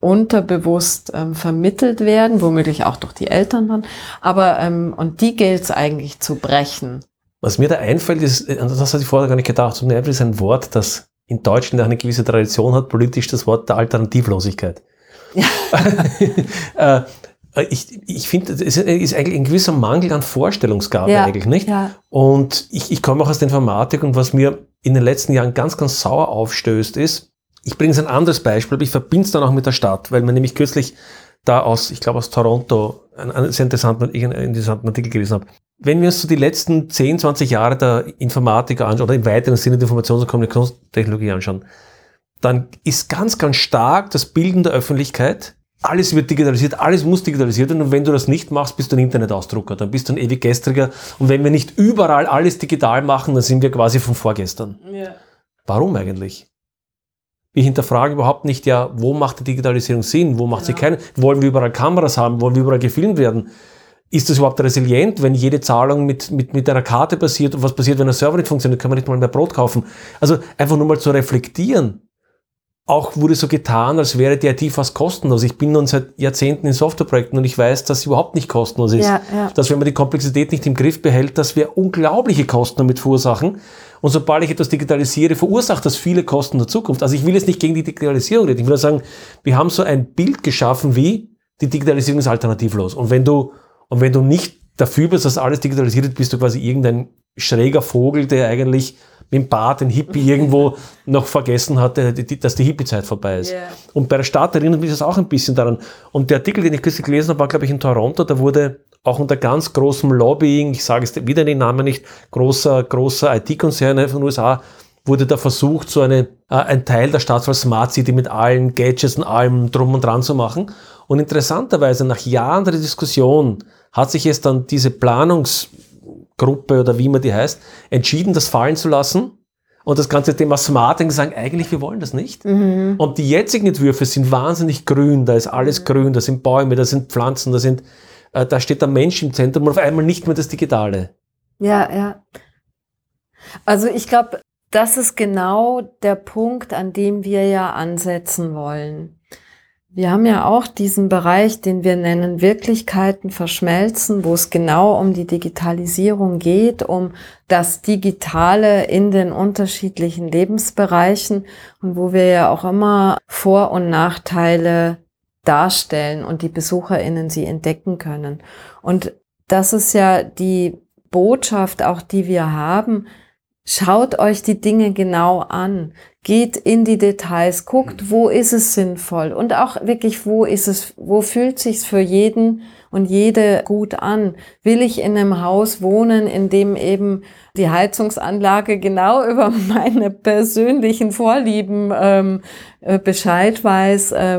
unterbewusst ähm, vermittelt werden, womöglich auch durch die Eltern dann. Aber ähm, und die gilt es eigentlich zu brechen. Was mir da einfällt, ist, äh, das hatte ich vorher gar nicht gedacht, so ist ein Wort, das in Deutschland eine gewisse Tradition hat, politisch das Wort der Alternativlosigkeit. äh, ich ich finde, es ist eigentlich ein gewisser Mangel an Vorstellungsgabe eigentlich, nicht? Ja. Und ich, ich komme auch aus der Informatik und was mir in den letzten Jahren ganz, ganz sauer aufstößt, ist, ich bringe es ein anderes Beispiel, aber ich verbinde es dann auch mit der Stadt, weil man nämlich kürzlich da aus, ich glaube aus Toronto, einen, einen sehr interessanten, einen interessanten Artikel gelesen habe. wenn wir uns so die letzten 10, 20 Jahre der Informatik anschauen, oder im weiteren Sinne der Informations- und Kommunikationstechnologie anschauen, dann ist ganz, ganz stark das Bilden der Öffentlichkeit. Alles wird digitalisiert, alles muss digitalisiert werden. Und wenn du das nicht machst, bist du ein Internetausdrucker, dann bist du ein ewig gestriger. Und wenn wir nicht überall alles digital machen, dann sind wir quasi von vorgestern. Ja. Warum eigentlich? Wir hinterfragen überhaupt nicht, ja, wo macht die Digitalisierung Sinn, wo macht sie Genau. keinen, wollen wir überall Kameras haben, wollen wir überall gefilmt werden? Ist das überhaupt resilient, wenn jede Zahlung mit, mit, mit einer Karte passiert und was passiert, wenn der Server nicht funktioniert, kann man nicht mal mehr Brot kaufen. Also einfach nur mal zu reflektieren. Auch wurde so getan, als wäre die IT fast kostenlos. Ich bin nun seit Jahrzehnten in Softwareprojekten und ich weiß, dass sie überhaupt nicht kostenlos ist. Ja, ja. Dass wenn man die Komplexität nicht im Griff behält, dass wir unglaubliche Kosten damit verursachen. Und sobald ich etwas digitalisiere, verursacht das viele Kosten der Zukunft. Also ich will jetzt nicht gegen die Digitalisierung reden. Ich will nur sagen, wir haben so ein Bild geschaffen, wie die Digitalisierung ist alternativlos. Und wenn du, und wenn du nicht dafür bist, dass alles digitalisiert ist, bist du quasi irgendein schräger Vogel, der eigentlich mit dem Bart den Hippie irgendwo noch vergessen hat, die- die- dass die Hippie-Zeit vorbei ist. Ja. Und bei der Stadt erinnert mich das auch ein bisschen daran. Und der Artikel, den ich kürzlich gelesen habe, war, glaube ich, in Toronto, da wurde auch unter ganz großem Lobbying, ich sage es wieder den Namen nicht, großer, großer IT-Konzerne von den USA, wurde da versucht, so eine, äh, ein Teil der Stadt als Smart City mit allen Gadgets und allem drum und dran zu machen. Und interessanterweise, nach Jahren der Diskussion, hat sich jetzt dann diese Planungsgruppe oder wie man die heißt, entschieden, das fallen zu lassen und das ganze Thema Smarting sagen, eigentlich, wir wollen das nicht. Und die jetzigen Entwürfe sind wahnsinnig grün, da ist alles grün, da sind Bäume, da sind Pflanzen, da sind, äh, da steht der Mensch im Zentrum und auf einmal nicht mehr das Digitale. Ja, ja. Also ich glaube, das ist genau der Punkt, an dem wir ja ansetzen wollen. Wir haben ja auch diesen Bereich, den wir nennen Wirklichkeiten verschmelzen, wo es genau um die Digitalisierung geht, um das Digitale in den unterschiedlichen Lebensbereichen und wo wir ja auch immer Vor- und Nachteile darstellen und die BesucherInnen sie entdecken können. Und das ist ja die Botschaft auch, die wir haben. Schaut euch die Dinge genau an. Geht in die Details, guckt, wo ist es sinnvoll und auch wirklich, wo ist es, wo fühlt sich's für jeden und jede gut an? Will ich in einem Haus wohnen, in dem eben die Heizungsanlage genau über meine persönlichen Vorlieben ähm, äh, Bescheid weiß äh,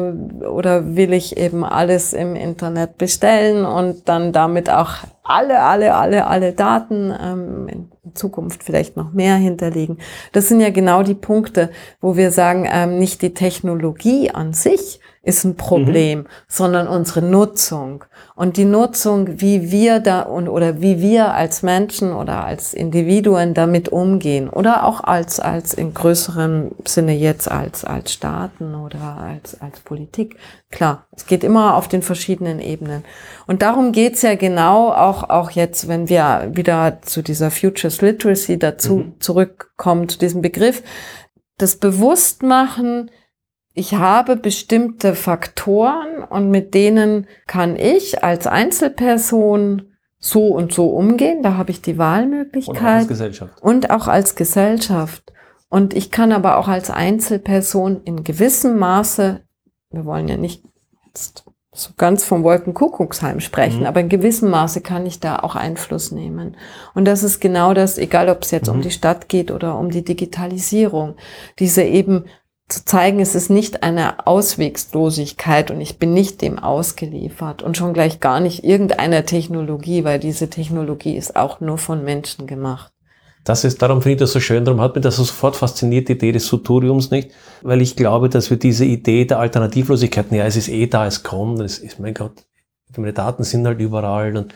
oder will ich eben alles im Internet bestellen und dann damit auch alle, alle, alle, alle Daten ähm, in Zukunft vielleicht noch mehr hinterlegen. Das sind ja genau die Punkte, wo wir sagen, ähm, nicht die Technologie an sich ist ein Problem, sondern unsere Nutzung. Und die Nutzung, wie wir da und oder wie wir als Menschen oder als Individuen damit umgehen oder auch als, als in größerem Sinne jetzt als, als Staaten oder als, als Politik. Klar, es geht immer auf den verschiedenen Ebenen. Und darum geht's ja genau auch, auch jetzt, wenn wir wieder zu dieser Futures Literacy dazu zurückkommen, zu diesem Begriff, das Bewusstmachen, ich habe bestimmte Faktoren und mit denen kann ich als Einzelperson so und so umgehen. Da habe ich die Und auch als Wahlmöglichkeit Gesellschaft. und auch als Gesellschaft. Und ich kann aber auch als Einzelperson in gewissem Maße, wir wollen ja nicht jetzt so ganz vom Wolkenkuckucksheim sprechen, Mhm. aber in gewissem Maße kann ich da auch Einfluss nehmen. Und das ist genau das, egal ob es jetzt um Mhm. die Stadt geht oder um die Digitalisierung, diese eben zu zeigen, es ist nicht eine Auswegslosigkeit und ich bin nicht dem ausgeliefert und schon gleich gar nicht irgendeiner Technologie, weil diese Technologie ist auch nur von Menschen gemacht. Das ist, darum finde ich das so schön, darum hat mich das so sofort fasziniert, die Idee des Futuriums nicht, weil ich glaube, dass wir diese Idee der Alternativlosigkeit, ja, es ist eh da, es kommt, es ist, mein Gott, meine Daten sind halt überall und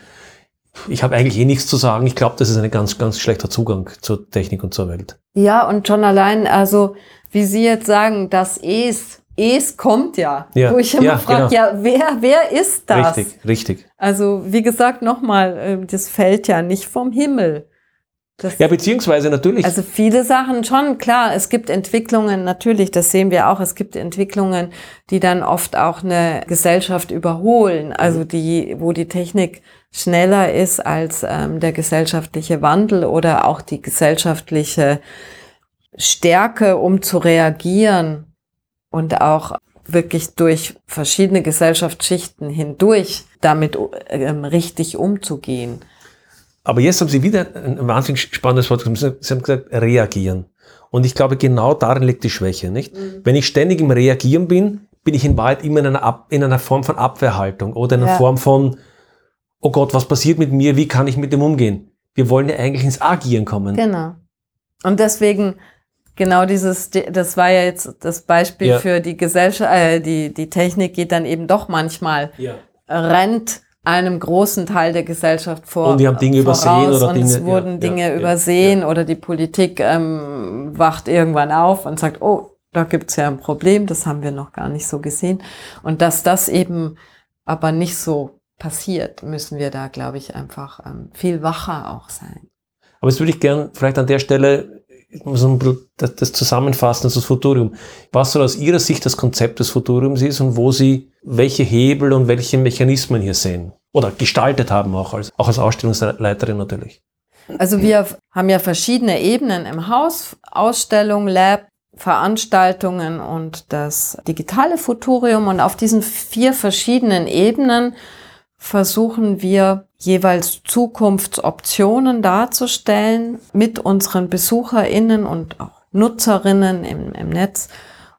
ich habe eigentlich eh nichts zu sagen. Ich glaube, das ist ein ganz, ganz schlechter Zugang zur Technik und zur Welt. Ja, und schon allein, also wie Sie jetzt sagen, das Es, Es kommt ja. Ja, Wo ich immer ja, frage, genau. ja, wer, wer ist das? Richtig, richtig. Also wie gesagt, nochmal, ähm, das fällt ja nicht vom Himmel. Das, Ja, beziehungsweise natürlich. also viele Sachen schon, klar, es gibt Entwicklungen, natürlich, das sehen wir auch, es gibt Entwicklungen, die dann oft auch eine Gesellschaft überholen, also die, wo die Technik schneller ist als ähm, der gesellschaftliche Wandel oder auch die gesellschaftliche Stärke, um zu reagieren und auch wirklich durch verschiedene Gesellschaftsschichten hindurch damit ähm, richtig umzugehen. Aber jetzt haben Sie wieder ein wahnsinnig spannendes Wort gesagt. Sie haben gesagt, reagieren. Und ich glaube, genau darin liegt die Schwäche, nicht? Mhm. Wenn ich ständig im Reagieren bin, bin ich in Wahrheit immer in einer, Ab in einer Form von Abwehrhaltung oder in einer ja. Form von, oh Gott, was passiert mit mir? Wie kann ich mit dem umgehen? Wir wollen ja eigentlich ins Agieren kommen. Genau. Und deswegen, genau dieses, das war ja jetzt das Beispiel ja. für die Gesellschaft, äh, die, die Technik geht dann eben doch manchmal, ja. rennt einem großen Teil der Gesellschaft vor. Und die haben Dinge übersehen oder und Dinge. Es wurden ja, Dinge übersehen oder die Politik ähm, wacht irgendwann auf und sagt, oh, da gibt's ja ein Problem, das haben wir noch gar nicht so gesehen. Und dass das eben aber nicht so passiert, müssen wir da, glaube ich, einfach ähm, viel wacher auch sein. Aber jetzt würde ich gern vielleicht an der Stelle das zusammenfassen, also das Futurium. Was soll aus Ihrer Sicht das Konzept des Futuriums ist und wo Sie welche Hebel und welche Mechanismen hier sehen? Oder gestaltet haben auch als, auch als Ausstellungsleiterin natürlich. Also wir haben ja verschiedene Ebenen im Haus, Ausstellung, Lab, Veranstaltungen und das digitale Futurium. Und auf diesen vier verschiedenen Ebenen versuchen wir jeweils Zukunftsoptionen darzustellen mit unseren BesucherInnen und auch Nutzerinnen im, im Netz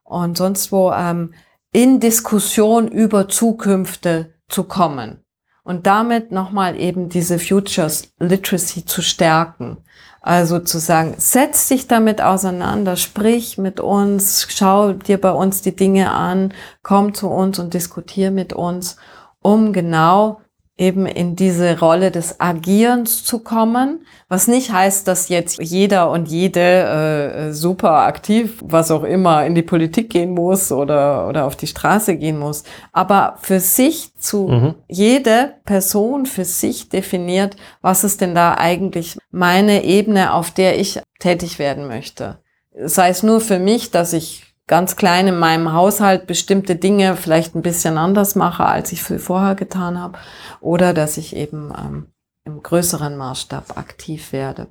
und sonst wo ähm, in Diskussion über Zukünfte zu kommen und damit nochmal eben diese Futures Literacy zu stärken. Also zu sagen, setz dich damit auseinander, sprich mit uns, schau dir bei uns die Dinge an, komm zu uns und diskutier mit uns, um genau eben in diese Rolle des Agierens zu kommen, was nicht heißt, dass jetzt jeder und jede äh, super aktiv, was auch immer, in die Politik gehen muss oder, oder auf die Straße gehen muss, aber für sich zu, mhm. jede Person für sich definiert, was ist denn da eigentlich meine Ebene, auf der ich tätig werden möchte. Sei es nur für mich, dass ich ganz klein in meinem Haushalt bestimmte Dinge vielleicht ein bisschen anders mache, als ich vorher getan habe, oder dass ich eben ähm, im größeren Maßstab aktiv werde.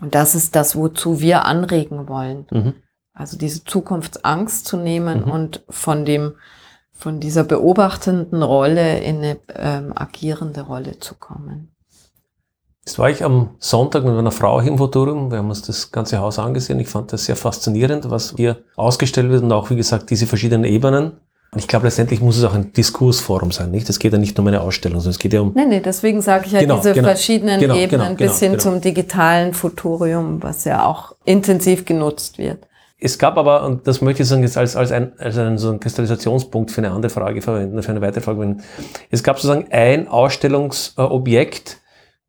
Und das ist das, wozu wir anregen wollen. Mhm. Also diese Zukunftsangst zu nehmen mhm. und von dem, von dieser beobachtenden Rolle in eine ähm, agierende Rolle zu kommen. Jetzt war ich am Sonntag mit meiner Frau hier im Futurium. Wir haben uns das ganze Haus angesehen. Ich fand das sehr faszinierend, was hier ausgestellt wird und auch, wie gesagt, diese verschiedenen Ebenen. Und ich glaube, letztendlich muss es auch ein Diskursforum sein, nicht? Es geht ja nicht nur um eine Ausstellung, sondern es geht ja um. Nee, nee, deswegen sage ich ja genau, diese genau, verschiedenen genau, Ebenen genau, bis hin genau. zum digitalen Futurium, was ja auch intensiv genutzt wird. Es gab aber, und das möchte ich sagen, jetzt als, als, ein, als einen, so einen Kristallisationspunkt für eine andere Frage verwenden, für eine weitere Frage verwenden. Es gab sozusagen ein Ausstellungsobjekt,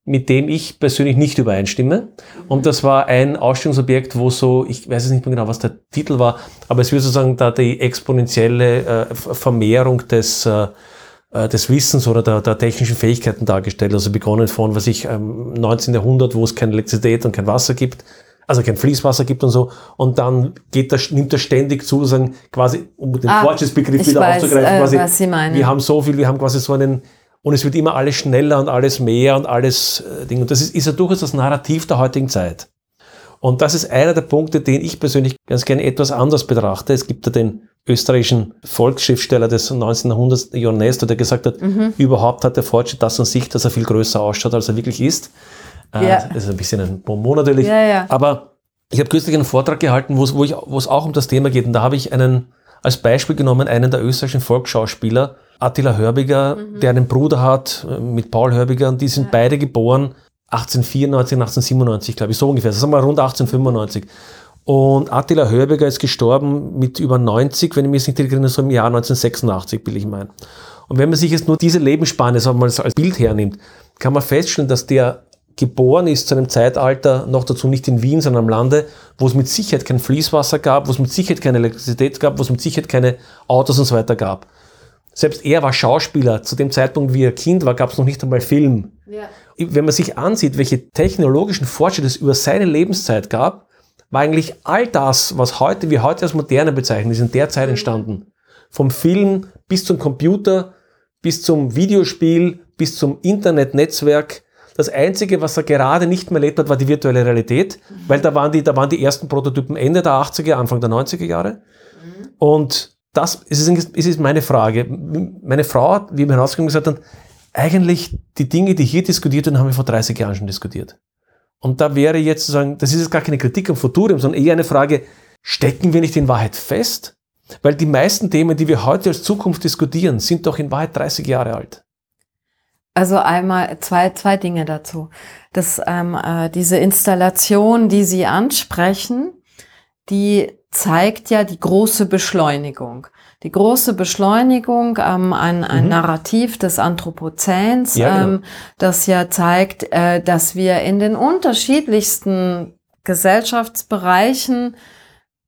mit dem ich persönlich nicht übereinstimme. Und das war ein Ausstellungsobjekt, wo so, ich weiß jetzt nicht mehr genau, was der Titel war, aber es wird sozusagen da die exponentielle äh, Vermehrung des, äh, äh, des Wissens oder der, der technischen Fähigkeiten dargestellt. Also begonnen von, was ich, ähm, 19. Jahrhundert, wo es keine Elektrizität und kein Wasser gibt, also kein Fließwasser gibt und so. Und dann geht das, nimmt das ständig zu, sagen, quasi, um den ah, Fortschrittsbegriff wieder weiß, aufzugreifen, äh, quasi, was Sie meinen. wir haben so viel, wir haben quasi so einen, und es wird immer alles schneller und alles mehr und alles äh, Ding. Und das ist, ist ja durchaus das Narrativ der heutigen Zeit. Und das ist einer der Punkte, den ich persönlich ganz gerne etwas anders betrachte. Es gibt ja den österreichischen Volksschriftsteller des 19. Jahrhunderts, Jon Nestor, der gesagt hat, mhm. überhaupt hat der Fortschritt das an sich, dass er viel größer ausschaut, als er wirklich ist. Äh, ja. Das ist ein bisschen ein Bonbon natürlich. Ja, ja. Aber ich habe kürzlich einen Vortrag gehalten, wo es auch um das Thema geht. Und da habe ich einen, als Beispiel genommen, einen der österreichischen Volksschauspieler, Attila Hörbiger, mhm. der einen Bruder hat äh, mit Paul Hörbiger und die sind ja. beide geboren 1894, 1897, glaube ich, so ungefähr. Das ist mal rund 1895. Und Attila Hörbiger ist gestorben mit über 90, wenn ich mich nicht erinnere, so im Jahr 1986, will ich meinen. Und wenn man sich jetzt nur diese Lebensspanne so mal als Bild hernimmt, kann man feststellen, dass der geboren ist zu einem Zeitalter, noch dazu nicht in Wien, sondern am Lande, wo es mit Sicherheit kein Fließwasser gab, wo es mit Sicherheit keine Elektrizität gab, wo es mit Sicherheit keine Autos und so weiter gab. Selbst er war Schauspieler. Zu dem Zeitpunkt, wie er Kind war, gab es noch nicht einmal Film. Ja. Wenn man sich ansieht, welche technologischen Fortschritte es über seine Lebenszeit gab, war eigentlich all das, was heute wir heute als moderne bezeichnen, ist in der Zeit mhm. entstanden. Vom Film bis zum Computer, bis zum Videospiel, bis zum Internetnetzwerk. Das Einzige, was er gerade nicht mehr erlebt hat, war die virtuelle Realität, weil da waren, die, da waren die ersten Prototypen Ende der 80er, Anfang der 90er Jahre. Mhm. Und das ist, ist meine Frage. Meine Frau hat, wie mir herausgekommen gesagt hat, eigentlich die Dinge, die hier diskutiert werden, haben wir vor 30 Jahren schon diskutiert. Und da wäre jetzt zu sagen, das ist jetzt gar keine Kritik am Futurium, sondern eher eine Frage, stecken wir nicht in Wahrheit fest? Weil die meisten Themen, die wir heute als Zukunft diskutieren, sind doch in Wahrheit 30 Jahre alt. Also einmal zwei, zwei Dinge dazu. Das, ähm, äh, diese Installation, die Sie ansprechen, die zeigt ja die große Beschleunigung. Die große Beschleunigung, ähm, ein, ein mhm. Narrativ des Anthropozäns, ja, genau. ähm, das ja zeigt, äh, dass wir in den unterschiedlichsten Gesellschaftsbereichen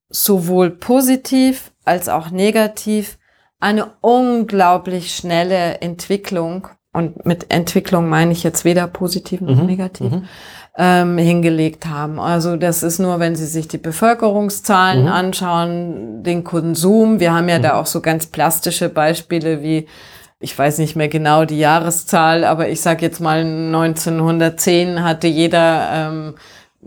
sowohl positiv als auch negativ eine unglaublich schnelle Entwicklung und mit Entwicklung meine ich jetzt weder positiv noch mhm. negativ, mhm. Ähm, hingelegt haben. Also das ist nur, wenn Sie sich die Bevölkerungszahlen mhm. anschauen, den Konsum. Wir haben ja da mhm. auch so ganz plastische Beispiele wie ich weiß nicht mehr genau die Jahreszahl, aber ich sage jetzt mal 1910 hatte jeder ähm,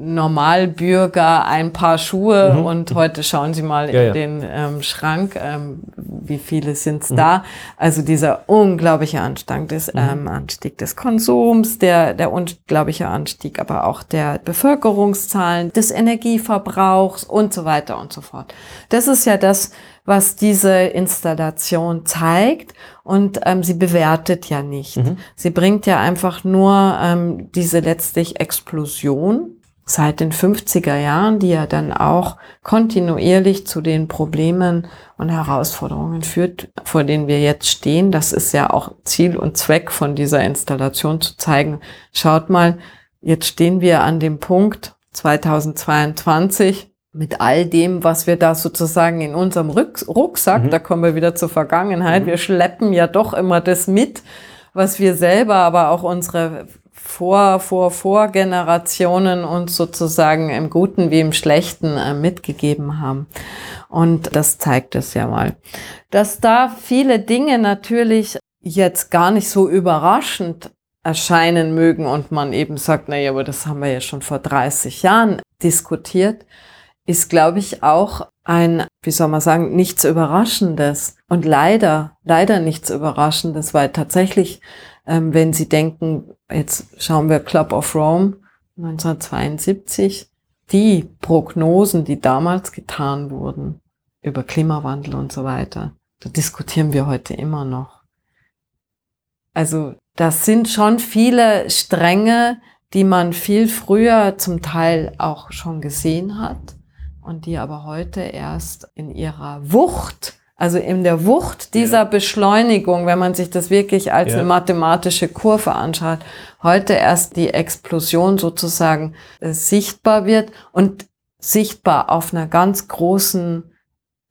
Normalbürger ein paar Schuhe mhm. und heute schauen Sie mal ja, in ja. den ähm, Schrank, ähm, wie viele sind's mhm. da. Also dieser unglaubliche Anstieg des, mhm. ähm, Anstieg des Konsums, der, der unglaubliche Anstieg aber auch der Bevölkerungszahlen, des Energieverbrauchs und so weiter und so fort. Das ist ja das, was diese Installation zeigt und ähm, sie bewertet ja nicht. Mhm. Sie bringt ja einfach nur ähm, diese letztlich Explosion seit den 50er Jahren, die ja dann auch kontinuierlich zu den Problemen und Herausforderungen führt, vor denen wir jetzt stehen. Das ist ja auch Ziel und Zweck von dieser Installation zu zeigen. Schaut mal, jetzt stehen wir an dem Punkt 2022 mit all dem, was wir da sozusagen in unserem Rucksack, mhm. da kommen wir wieder zur Vergangenheit, mhm. wir schleppen ja doch immer das mit, was wir selber, aber auch unsere vor, vor, vor Generationen uns sozusagen im Guten wie im Schlechten äh, mitgegeben haben. Und das zeigt es ja mal. Dass da viele Dinge natürlich jetzt gar nicht so überraschend erscheinen mögen und man eben sagt, naja, aber das haben wir ja schon vor 30 Jahren diskutiert, ist, glaube ich, auch ein, wie soll man sagen, nichts Überraschendes. Und leider, leider nichts Überraschendes, weil tatsächlich ähm, wenn Sie denken, jetzt schauen wir Club of Rome 1972, die Prognosen, die damals getan wurden über Klimawandel und so weiter, da diskutieren wir heute immer noch. Also das sind schon viele Stränge, die man viel früher zum Teil auch schon gesehen hat und die aber heute erst in ihrer Wucht also in der Wucht dieser ja. Beschleunigung, wenn man sich das wirklich als ja. eine mathematische Kurve anschaut, heute erst die Explosion sozusagen äh, sichtbar wird und sichtbar auf einer ganz großen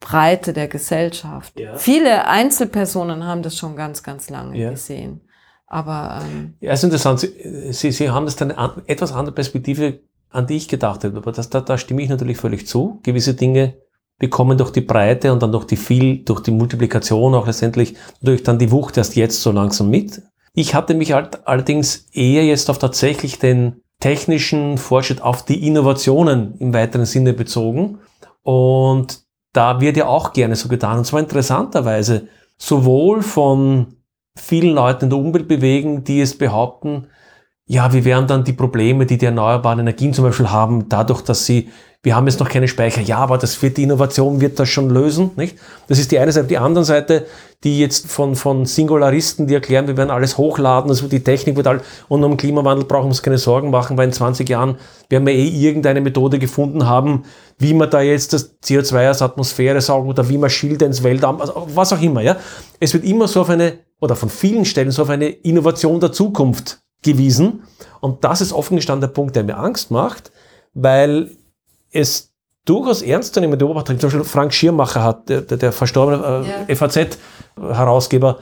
Breite der Gesellschaft. Ja. Viele Einzelpersonen haben das schon ganz, ganz lange gesehen. Aber ähm, ja, ist interessant. Sie, Sie, Sie haben das dann eine etwas andere Perspektive, an die ich gedacht habe. Aber das, da, da stimme ich natürlich völlig zu. Gewisse Dinge bekommen durch die Breite und dann durch die viel, durch die Multiplikation auch letztendlich durch dann die Wucht erst jetzt so langsam mit. Ich hatte mich halt allerdings eher jetzt auf tatsächlich den technischen Fortschritt, auf die Innovationen im weiteren Sinne bezogen. Und da wird ja auch gerne so getan. Und zwar interessanterweise sowohl von vielen Leuten in der Umwelt bewegen, die es behaupten, ja, wie wären dann die Probleme, die die erneuerbaren Energien zum Beispiel haben, dadurch, dass sie wir haben jetzt noch keine Speicher. Ja, aber das wird die Innovation wird das schon lösen, nicht? Das ist die eine Seite. Die andere Seite, die jetzt von, von Singularisten, die erklären, wir werden alles hochladen, also die Technik wird all, und um Klimawandel brauchen wir uns keine Sorgen machen, weil in 20 Jahren werden wir eh irgendeine Methode gefunden haben, wie man da jetzt das CO2 aus Atmosphäre saugen oder wie man Schilder ins Weltraum, also was auch immer, ja. Es wird immer so auf eine, oder von vielen Stellen so auf eine Innovation der Zukunft gewiesen. Und das ist offen gestanden der Punkt, der mir Angst macht, weil es durchaus ernstzunehmende Beobachter, zum Beispiel Frank Schirmacher hat, der, der, der verstorbene äh, ja. FAZ-Herausgeber,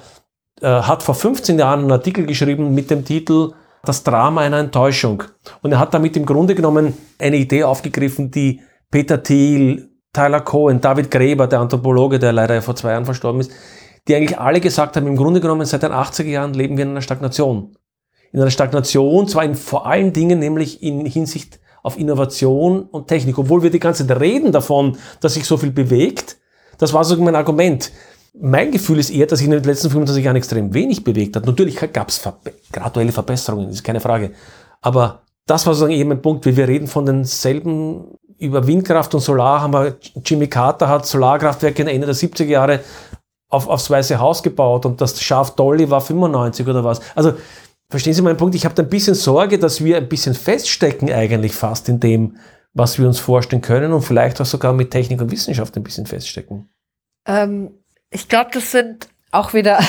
äh, hat vor 15 Jahren einen Artikel geschrieben mit dem Titel Das Drama einer Enttäuschung. Und er hat damit im Grunde genommen eine Idee aufgegriffen, die Peter Thiel, Tyler Cohen, David Gräber, der Anthropologe, der leider vor zwei Jahren verstorben ist, die eigentlich alle gesagt haben, im Grunde genommen seit den 80er Jahren leben wir in einer Stagnation. In einer Stagnation, zwar in vor allen Dingen nämlich in Hinsicht auf Innovation und Technik. Obwohl wir die ganze Zeit reden davon, dass sich so viel bewegt, das war sogar mein Argument. mein Gefühl ist eher, dass sich in den letzten 25 Jahren extrem wenig bewegt hat. Natürlich gab es verbe graduelle Verbesserungen, ist keine Frage. Aber das war sozusagen eben ein Punkt, wie wir reden von denselben über Windkraft und Solar haben wir, Jimmy Carter hat Solarkraftwerke Ende der 70er Jahre auf, aufs Weiße Haus gebaut und das Schaf Dolly war 95 oder was. Also, verstehen Sie meinen Punkt? Ich habe da ein bisschen Sorge, dass wir ein bisschen feststecken eigentlich fast in dem, was wir uns vorstellen können und vielleicht auch sogar mit Technik und Wissenschaft ein bisschen feststecken. Ähm, ich glaube, das sind auch wieder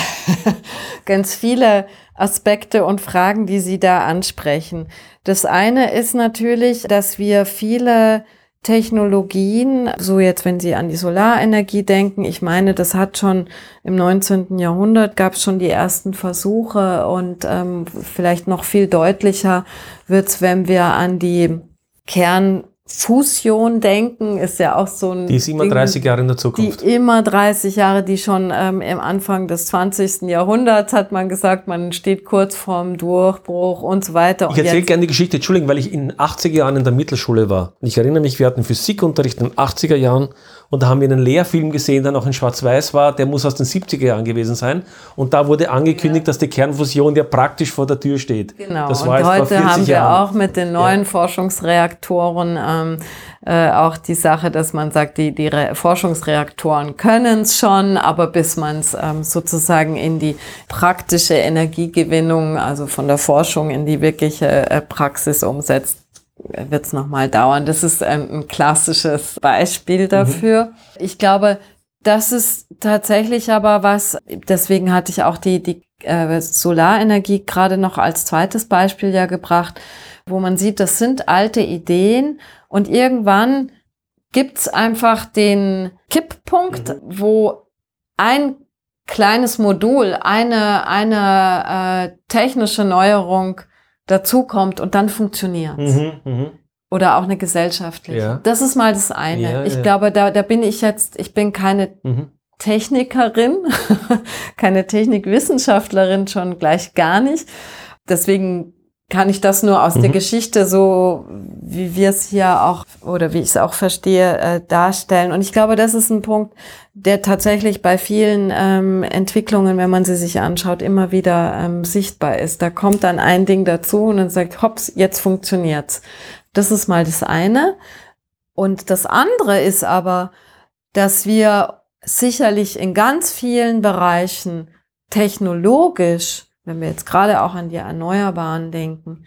ganz viele Aspekte und Fragen, die Sie da ansprechen. Das eine ist natürlich, dass wir viele Technologien, so jetzt, wenn Sie an die Solarenergie denken, ich meine, das hat schon im 19. Jahrhundert gab es schon die ersten Versuche und ähm, vielleicht noch viel deutlicher wird's, wenn wir an die Kern Fusion denken ist ja auch so ein. Die ist immer Ding, 30 Jahre in der Zukunft. Die immer 30 Jahre, die schon ähm, im Anfang des 20. Jahrhunderts hat man gesagt, man steht kurz vorm Durchbruch und so weiter. Ich erzähle gerne die Geschichte, Entschuldigung, weil ich in 80er Jahren in der Mittelschule war. Ich erinnere mich, wir hatten Physikunterricht in den 80er Jahren und da haben wir einen Lehrfilm gesehen, der noch in Schwarz-Weiß war, der muss aus den 70er Jahren gewesen sein. Und da wurde angekündigt, ja. dass die Kernfusion ja praktisch vor der Tür steht. Genau. Das war und heute haben wir Jahren. auch mit den neuen ja. Forschungsreaktoren ähm, äh, auch die Sache, dass man sagt, die, die Re Forschungsreaktoren können es schon, aber bis man es ähm, sozusagen in die praktische Energiegewinnung, also von der Forschung in die wirkliche äh, Praxis umsetzt, wird es nochmal dauern. Das ist ein, ein klassisches Beispiel mhm. dafür. Mhm. Ich glaube, das ist tatsächlich aber was, deswegen hatte ich auch die, die äh, Solarenergie gerade noch als zweites Beispiel ja gebracht, wo man sieht, das sind alte Ideen und irgendwann gibt's einfach den Kipppunkt, mhm. wo ein kleines Modul, eine, eine äh, technische Neuerung dazukommt und dann funktioniert. Mhm, mh. Oder auch eine gesellschaftliche. Ja. Das ist mal das eine. Ja, ich ja. glaube, da, da bin ich jetzt, ich bin keine mhm. Technikerin, keine Technikwissenschaftlerin schon gleich gar nicht. Deswegen kann ich das nur aus mhm. der Geschichte so, wie wir es hier auch oder wie ich es auch verstehe, äh, darstellen. Und ich glaube, das ist ein Punkt, der tatsächlich bei vielen ähm, Entwicklungen, wenn man sie sich anschaut, immer wieder ähm, sichtbar ist. Da kommt dann ein Ding dazu und dann sagt, hops, jetzt funktioniert's. Das ist mal das eine. Und das andere ist aber, dass wir sicherlich in ganz vielen Bereichen technologisch wenn wir jetzt gerade auch an die Erneuerbaren denken,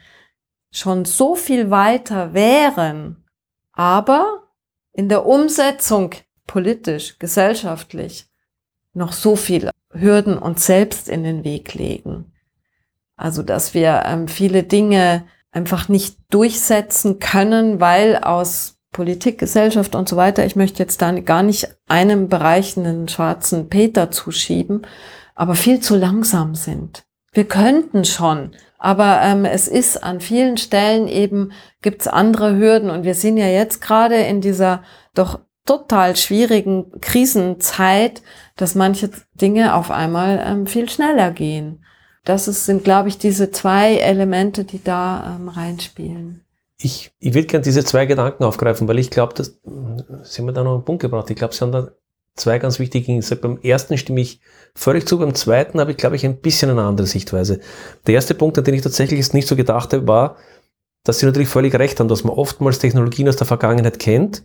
schon so viel weiter wären, aber in der Umsetzung politisch, gesellschaftlich noch so viele Hürden uns selbst in den Weg legen. Also dass wir ähm, viele Dinge einfach nicht durchsetzen können, weil aus Politik, Gesellschaft und so weiter, ich möchte jetzt da gar nicht einem Bereich einen schwarzen Peter zuschieben, aber viel zu langsam sind. Wir könnten schon, aber ähm, es ist an vielen Stellen eben, gibt's andere Hürden und wir sind ja jetzt gerade in dieser doch total schwierigen Krisenzeit, dass manche Dinge auf einmal ähm, viel schneller gehen. Das ist, sind, glaube ich, diese zwei Elemente, die da ähm, reinspielen. Ich, ich will gerne diese zwei Gedanken aufgreifen, weil ich glaube, dass Sie haben da noch einen Punkt gebracht. Ich glaube, Sie haben da zwei ganz wichtige Dinge. Beim ersten stimme ich völlig zu, beim zweiten habe ich, glaube ich, ein bisschen eine andere Sichtweise. Der erste Punkt, an den ich tatsächlich nicht so gedacht habe, war, dass Sie natürlich völlig recht haben, dass man oftmals Technologien aus der Vergangenheit kennt,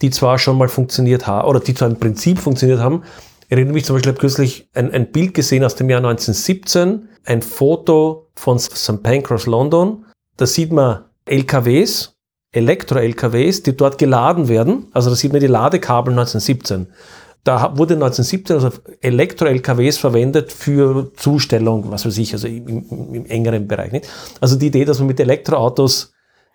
die zwar schon mal funktioniert haben, oder die zwar im Prinzip funktioniert haben. Ich erinnere mich zum Beispiel, ich habe kürzlich ein, ein Bild gesehen aus dem Jahr 1917, ein Foto von St. Pancras, London. Da sieht man LKWs, Elektro-LKWs, die dort geladen werden. Also da sieht man die Ladekabel 1917. Da wurde 1917 also Elektro-LKWs verwendet für Zustellung, was weiß ich, also im, im, engeren Bereich. Nicht? Also die Idee, dass man mit Elektroautos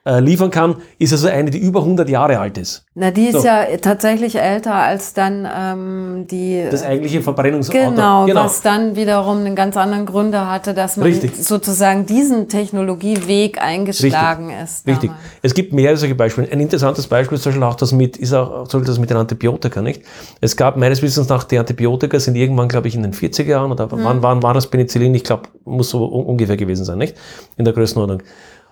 äh, liefern kann, ist also eine, die über 100 Jahre alt ist. Na, die ist so. ja tatsächlich älter als dann ähm, die... Das eigentliche Verbrennungsauto. Genau, genau, was dann wiederum einen ganz anderen Gründe hatte, dass man Richtig. sozusagen diesen Technologieweg eingeschlagen Richtig. ist. Richtig. Damals. Es gibt mehrere solche Beispiele. Ein interessantes Beispiel ist zum Beispiel auch das mit, ist auch, zum das mit den Antibiotika, nicht? Es gab meines Wissens nach, die Antibiotika sind irgendwann, glaube ich, in den 40er Jahren oder hm. wann, wann war das Penicillin? Ich glaube, muss so ungefähr gewesen sein, nicht? In der Größenordnung.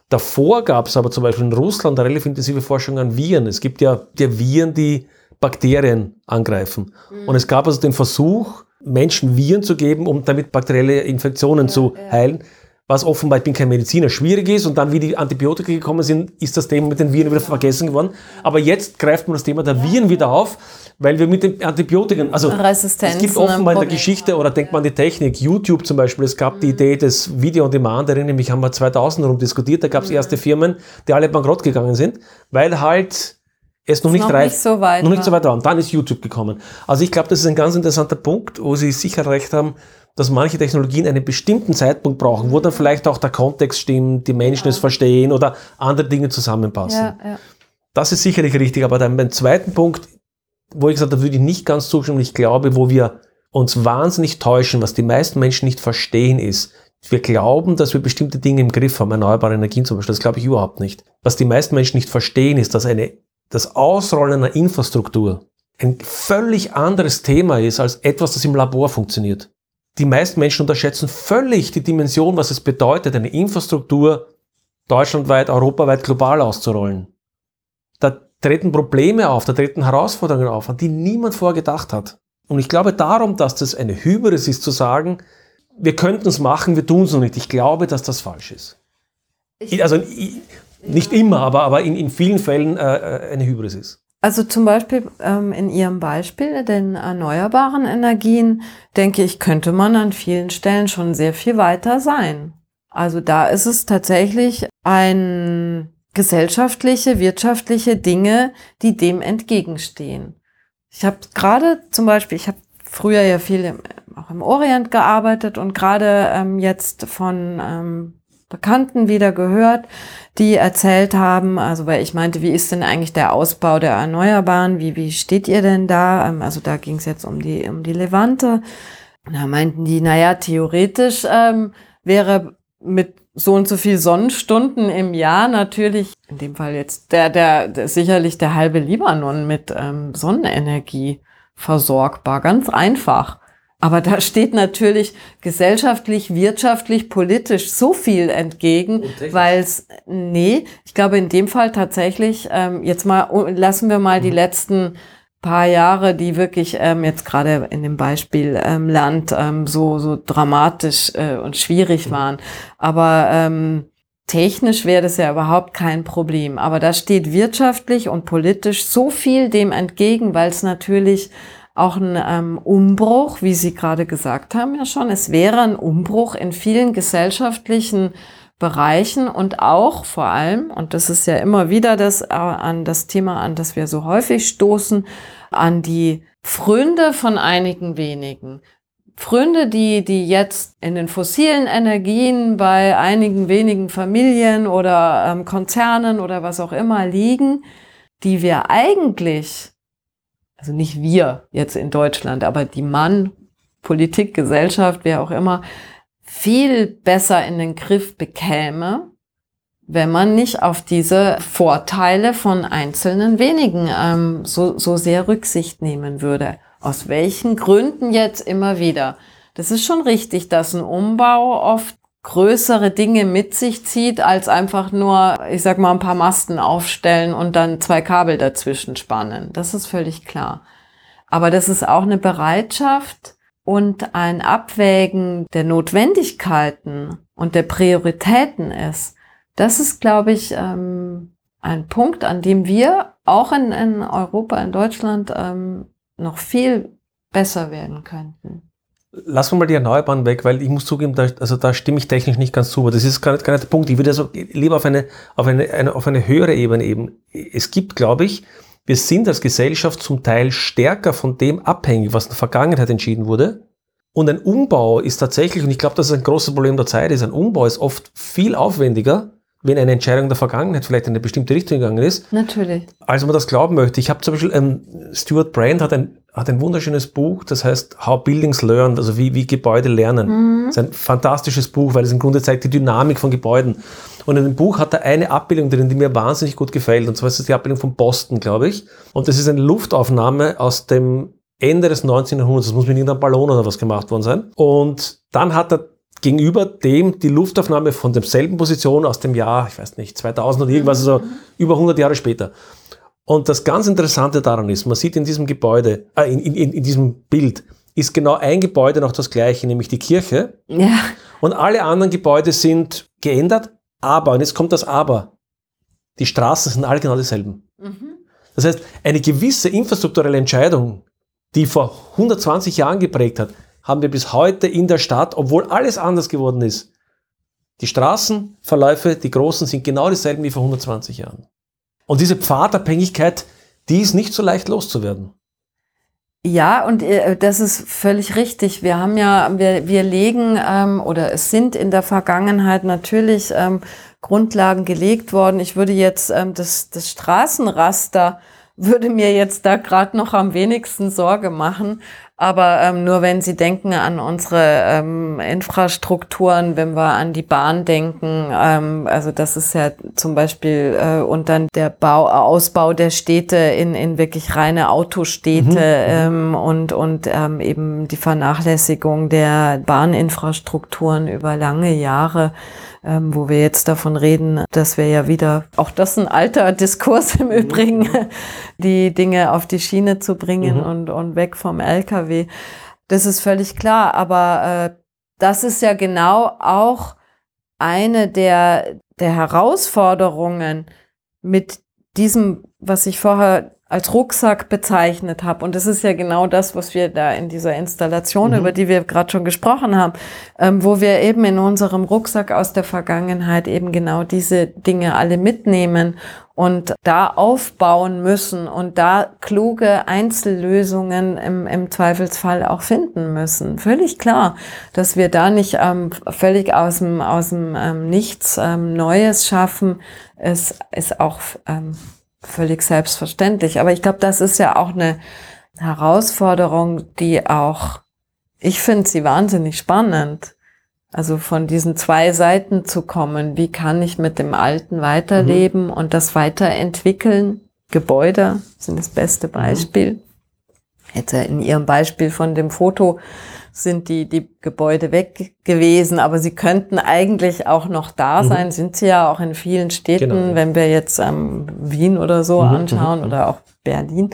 Davor gab es aber zum Beispiel in Russland eine relativ intensive Forschung an Viren. Es gibt ja, ja Viren, die Bakterien angreifen. Mhm. Und es gab also den Versuch, Menschen Viren zu geben, um damit bakterielle Infektionen zu heilen was offenbar, ich bin kein Mediziner, schwierig ist. Und dann, wie die Antibiotika gekommen sind, ist das Thema mit den Viren wieder vergessen geworden. Aber jetzt greift man das Thema der Viren wieder auf, weil wir mit den Antibiotika, also es gibt offenbar in der Geschichte, oder denkt man an die Technik, YouTube zum Beispiel, es gab die Idee des Video on Demand, erinnere mich, haben wir 2000 rum diskutiert, da gab es erste Firmen, die alle bankrott gegangen sind, weil halt es noch, nicht, noch reif, nicht so weit noch nicht so weit war. Und dann ist YouTube gekommen. Also ich glaube, das ist ein ganz interessanter Punkt, wo Sie sicher recht haben, dass manche Technologien einen bestimmten Zeitpunkt brauchen, wo dann vielleicht auch der Kontext stimmt, die Menschen ja. es verstehen oder andere Dinge zusammenpassen. Ja, ja. Das ist sicherlich richtig, aber dann beim zweiten Punkt, wo ich gesagt habe, würde ich nicht ganz zustimmen, ich glaube, wo wir uns wahnsinnig täuschen, was die meisten Menschen nicht verstehen, ist, wir glauben, dass wir bestimmte Dinge im Griff haben, erneuerbare Energien zum Beispiel, das glaube ich überhaupt nicht. Was die meisten Menschen nicht verstehen, ist, dass eine, das Ausrollen einer Infrastruktur ein völlig anderes Thema ist als etwas, das im Labor funktioniert die meisten Menschen unterschätzen völlig die Dimension, was es bedeutet, eine Infrastruktur deutschlandweit, europaweit, global auszurollen. Treten Probleme auf, da treten Herausforderungen auf, an die niemand vorgedacht hat. Und ich glaube darum, dass das eine Hybris ist, zu sagen, wir könnten es machen, wir tun es noch nicht. Ich glaube, dass das falsch ist. Ich, also nicht immer, aber, aber in, in vielen Fällen äh, äh eine Hybris ist. Also zum Beispiel ähm, in Ihrem Beispiel den erneuerbaren Energien, denke ich, könnte man an vielen Stellen schon sehr viel weiter sein. Also da ist es tatsächlich ein gesellschaftliche, wirtschaftliche Dinge, die dem entgegenstehen. Ich habe gerade zum Beispiel, ich habe früher ja viel im, auch im Orient gearbeitet und gerade ähm, jetzt von ähm, Bekannten wieder gehört, die erzählt haben, also weil ich meinte, wie ist denn eigentlich der Ausbau der Erneuerbaren? Wie, wie steht ihr denn da? Ähm, also da ging es jetzt um die, um die Levante. Da meinten die, naja, theoretisch ähm, wäre mit so und so viel Sonnenstunden im Jahr natürlich, in dem Fall jetzt der, der, der sicherlich der halbe Libanon mit ähm, Sonnenenergie versorgbar. Ganz einfach. Aber da steht natürlich gesellschaftlich, wirtschaftlich, politisch so viel entgegen, weil es, nee, ich glaube in dem Fall tatsächlich, ähm, jetzt mal, oh, lassen wir mal mhm. die letzten paar Jahre, die wirklich ähm, jetzt gerade in dem Beispiel ähm, Land ähm, so, so dramatisch äh, und schwierig mhm. waren. Aber ähm, technisch wäre das ja überhaupt kein Problem. Aber da steht wirtschaftlich und politisch so viel dem entgegen, weil es natürlich auch ein ähm, Umbruch, wie Sie gerade gesagt haben ja schon. Es wäre ein Umbruch in vielen gesellschaftlichen Bereichen und auch vor allem, und das ist ja immer wieder das, äh, an das Thema, an das wir so häufig stoßen, an die Fründe von einigen wenigen. Fründe, die, die jetzt in den fossilen Energien bei einigen wenigen Familien oder ähm, Konzernen oder was auch immer liegen, die wir eigentlich also nicht wir jetzt in Deutschland, aber die Mann, Politik, Gesellschaft, wer auch immer, viel besser in den Griff bekäme, wenn man nicht auf diese Vorteile von einzelnen wenigen ähm, so, so sehr Rücksicht nehmen würde. Aus welchen Gründen jetzt immer wieder? Das ist schon richtig, dass ein Umbau oft größere Dinge mit sich zieht, als einfach nur, ich sag mal, ein paar Masten aufstellen und dann zwei Kabel dazwischen spannen. Das ist völlig klar. Aber das ist auch eine Bereitschaft und ein Abwägen der Notwendigkeiten und der Prioritäten ist. Das ist, glaube ich, ähm, ein Punkt, an dem wir auch in, in Europa, in Deutschland ähm, noch viel besser werden könnten. Lassen wir mal die Erneuerbaren weg, weil ich muss zugeben, da, also da stimme ich technisch nicht ganz zu. Aber das ist gar nicht, gar nicht der Punkt. Ich würde also lieber auf eine, auf eine, eine, auf eine höhere Ebene eben. Es gibt, glaube ich, wir sind als Gesellschaft zum Teil stärker von dem abhängig, was in der Vergangenheit entschieden wurde. Und ein Umbau ist tatsächlich, und ich glaube, das ist ein großes Problem der Zeit, ist ein Umbau ist oft viel aufwendiger, wenn eine Entscheidung der Vergangenheit vielleicht in eine bestimmte Richtung gegangen ist. Natürlich. Als man das glauben möchte. Ich habe zum Beispiel, ähm, Stuart Brand hat ein, hat ein wunderschönes Buch, das heißt How Buildings Learn, also wie, wie Gebäude lernen. Mhm. Das ist ein fantastisches Buch, weil es im Grunde zeigt die Dynamik von Gebäuden. Und in dem Buch hat er eine Abbildung drin, die mir wahnsinnig gut gefällt. Und zwar ist das die Abbildung von Boston, glaube ich. Und das ist eine Luftaufnahme aus dem Ende des 19. Jahrhunderts. Das muss mit irgendeinem Ballon oder was gemacht worden sein. Und dann hat er gegenüber dem die Luftaufnahme von derselben Position aus dem Jahr, ich weiß nicht, 2000 oder irgendwas, also über 100 Jahre später. Und das ganz Interessante daran ist, man sieht in diesem Gebäude, äh, in, in, in diesem Bild, ist genau ein Gebäude noch das gleiche, nämlich die Kirche. Ja. Und alle anderen Gebäude sind geändert, aber, und jetzt kommt das Aber, die Straßen sind alle genau dieselben. Das heißt, eine gewisse infrastrukturelle Entscheidung, die vor 120 Jahren geprägt hat, haben wir bis heute in der Stadt, obwohl alles anders geworden ist. Die Straßenverläufe, die großen, sind genau dieselben wie vor 120 Jahren. Und diese Pfadabhängigkeit, die ist nicht so leicht loszuwerden. Ja, und äh, das ist völlig richtig. Wir haben ja, wir, wir legen ähm, oder es sind in der Vergangenheit natürlich ähm, Grundlagen gelegt worden. Ich würde jetzt ähm, das, das Straßenraster würde mir jetzt da gerade noch am wenigsten Sorge machen. Aber ähm, nur wenn Sie denken an unsere ähm, Infrastrukturen, wenn wir an die Bahn denken, ähm, also das ist ja zum Beispiel äh, und dann der Bau, Ausbau der Städte in, in wirklich reine Autostädte ähm, und, und ähm, eben die Vernachlässigung der Bahninfrastrukturen über lange Jahre ähm, wo wir jetzt davon reden, dass wir ja wieder, auch das ist ein alter Diskurs im Übrigen, die Dinge auf die Schiene zu bringen Mhm. und, und weg vom LKW. Das ist völlig klar, aber äh, das ist ja genau auch eine der, der Herausforderungen mit diesem, was ich vorher als Rucksack bezeichnet habe. Und das ist ja genau das, was wir da in dieser Installation, Mhm. über die wir gerade schon gesprochen haben, ähm, wo wir eben in unserem Rucksack aus der Vergangenheit eben genau diese Dinge alle mitnehmen und da aufbauen müssen und da kluge Einzellösungen im, im Zweifelsfall auch finden müssen. Völlig klar, dass wir da nicht ähm, völlig aus dem, aus dem ähm, Nichts ähm, Neues schaffen, ist, ist auch ähm, völlig selbstverständlich. Aber ich glaube, das ist ja auch eine Herausforderung, die auch, ich finde sie wahnsinnig spannend. Also von diesen zwei Seiten zu kommen. Wie kann ich mit dem Alten weiterleben und das weiterentwickeln? Gebäude sind das beste Beispiel. Jetzt äh, in Ihrem Beispiel von dem Foto sind die, die Gebäude weg gewesen, aber sie könnten eigentlich auch noch da sein, sind sie ja auch in vielen Städten, Genau, wenn wir jetzt ähm, Wien oder so Mhm, anschauen oder auch Berlin.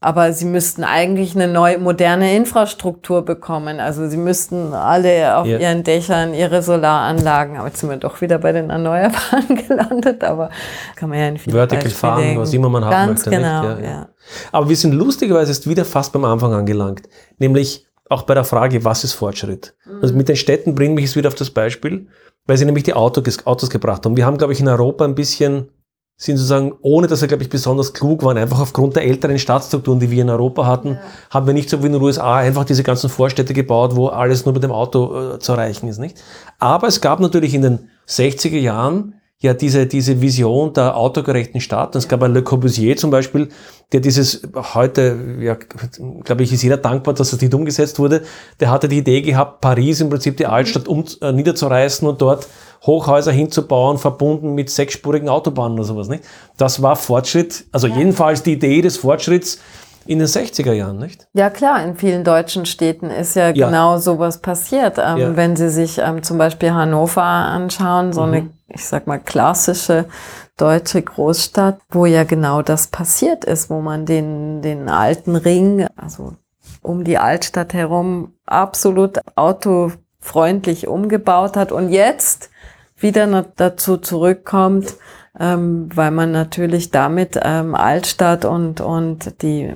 Aber sie müssten eigentlich eine neue, moderne Infrastruktur bekommen. Also sie müssten alle auf Ja. ihren Dächern ihre Solaranlagen, aber jetzt sind wir doch wieder bei den Erneuerbaren gelandet, aber kann man ja in vielen Vertical Beispielen fahren, legen. was immer man haben Ganz möchte, nicht? genau, Ja, ja. ja. Aber wir sind lustigerweise jetzt wieder fast beim Anfang angelangt. Nämlich auch bei der Frage, was ist Fortschritt? Also mit den Städten bringen mich es wieder auf das Beispiel, weil sie nämlich die Auto, Autos gebracht haben. Wir haben, glaube ich, in Europa ein bisschen, sind sozusagen, ohne dass wir, glaube ich, besonders klug waren, einfach aufgrund der älteren Staatsstrukturen, die wir in Europa hatten, haben wir nicht so wie in den USA einfach diese ganzen Vorstädte gebaut, wo alles nur mit dem Auto äh, zu erreichen ist, nicht? Aber es gab natürlich in den 60er Jahren ja diese, diese Vision der autogerechten Stadt. Es gab einen Le Corbusier zum Beispiel, der dieses heute, ja, glaube ich, ist jeder dankbar, dass das nicht umgesetzt wurde. Der hatte die Idee gehabt, Paris im Prinzip die Altstadt um, äh, niederzureißen und dort Hochhäuser hinzubauen, verbunden mit sechsspurigen Autobahnen oder sowas, nicht? Das war Fortschritt, also jedenfalls die Idee des Fortschritts in den 60er Jahren, nicht? Ja klar, in vielen deutschen Städten ist ja, Ja. genau sowas passiert. Ähm, Ja. Wenn Sie sich ähm, zum Beispiel Hannover anschauen, so eine, ich sag mal, klassische deutsche Großstadt, wo ja genau das passiert ist, wo man den, den alten Ring, also um die Altstadt herum, absolut autofreundlich umgebaut hat und jetzt wieder dazu zurückkommt, ähm, weil man natürlich damit ähm, Altstadt und, und die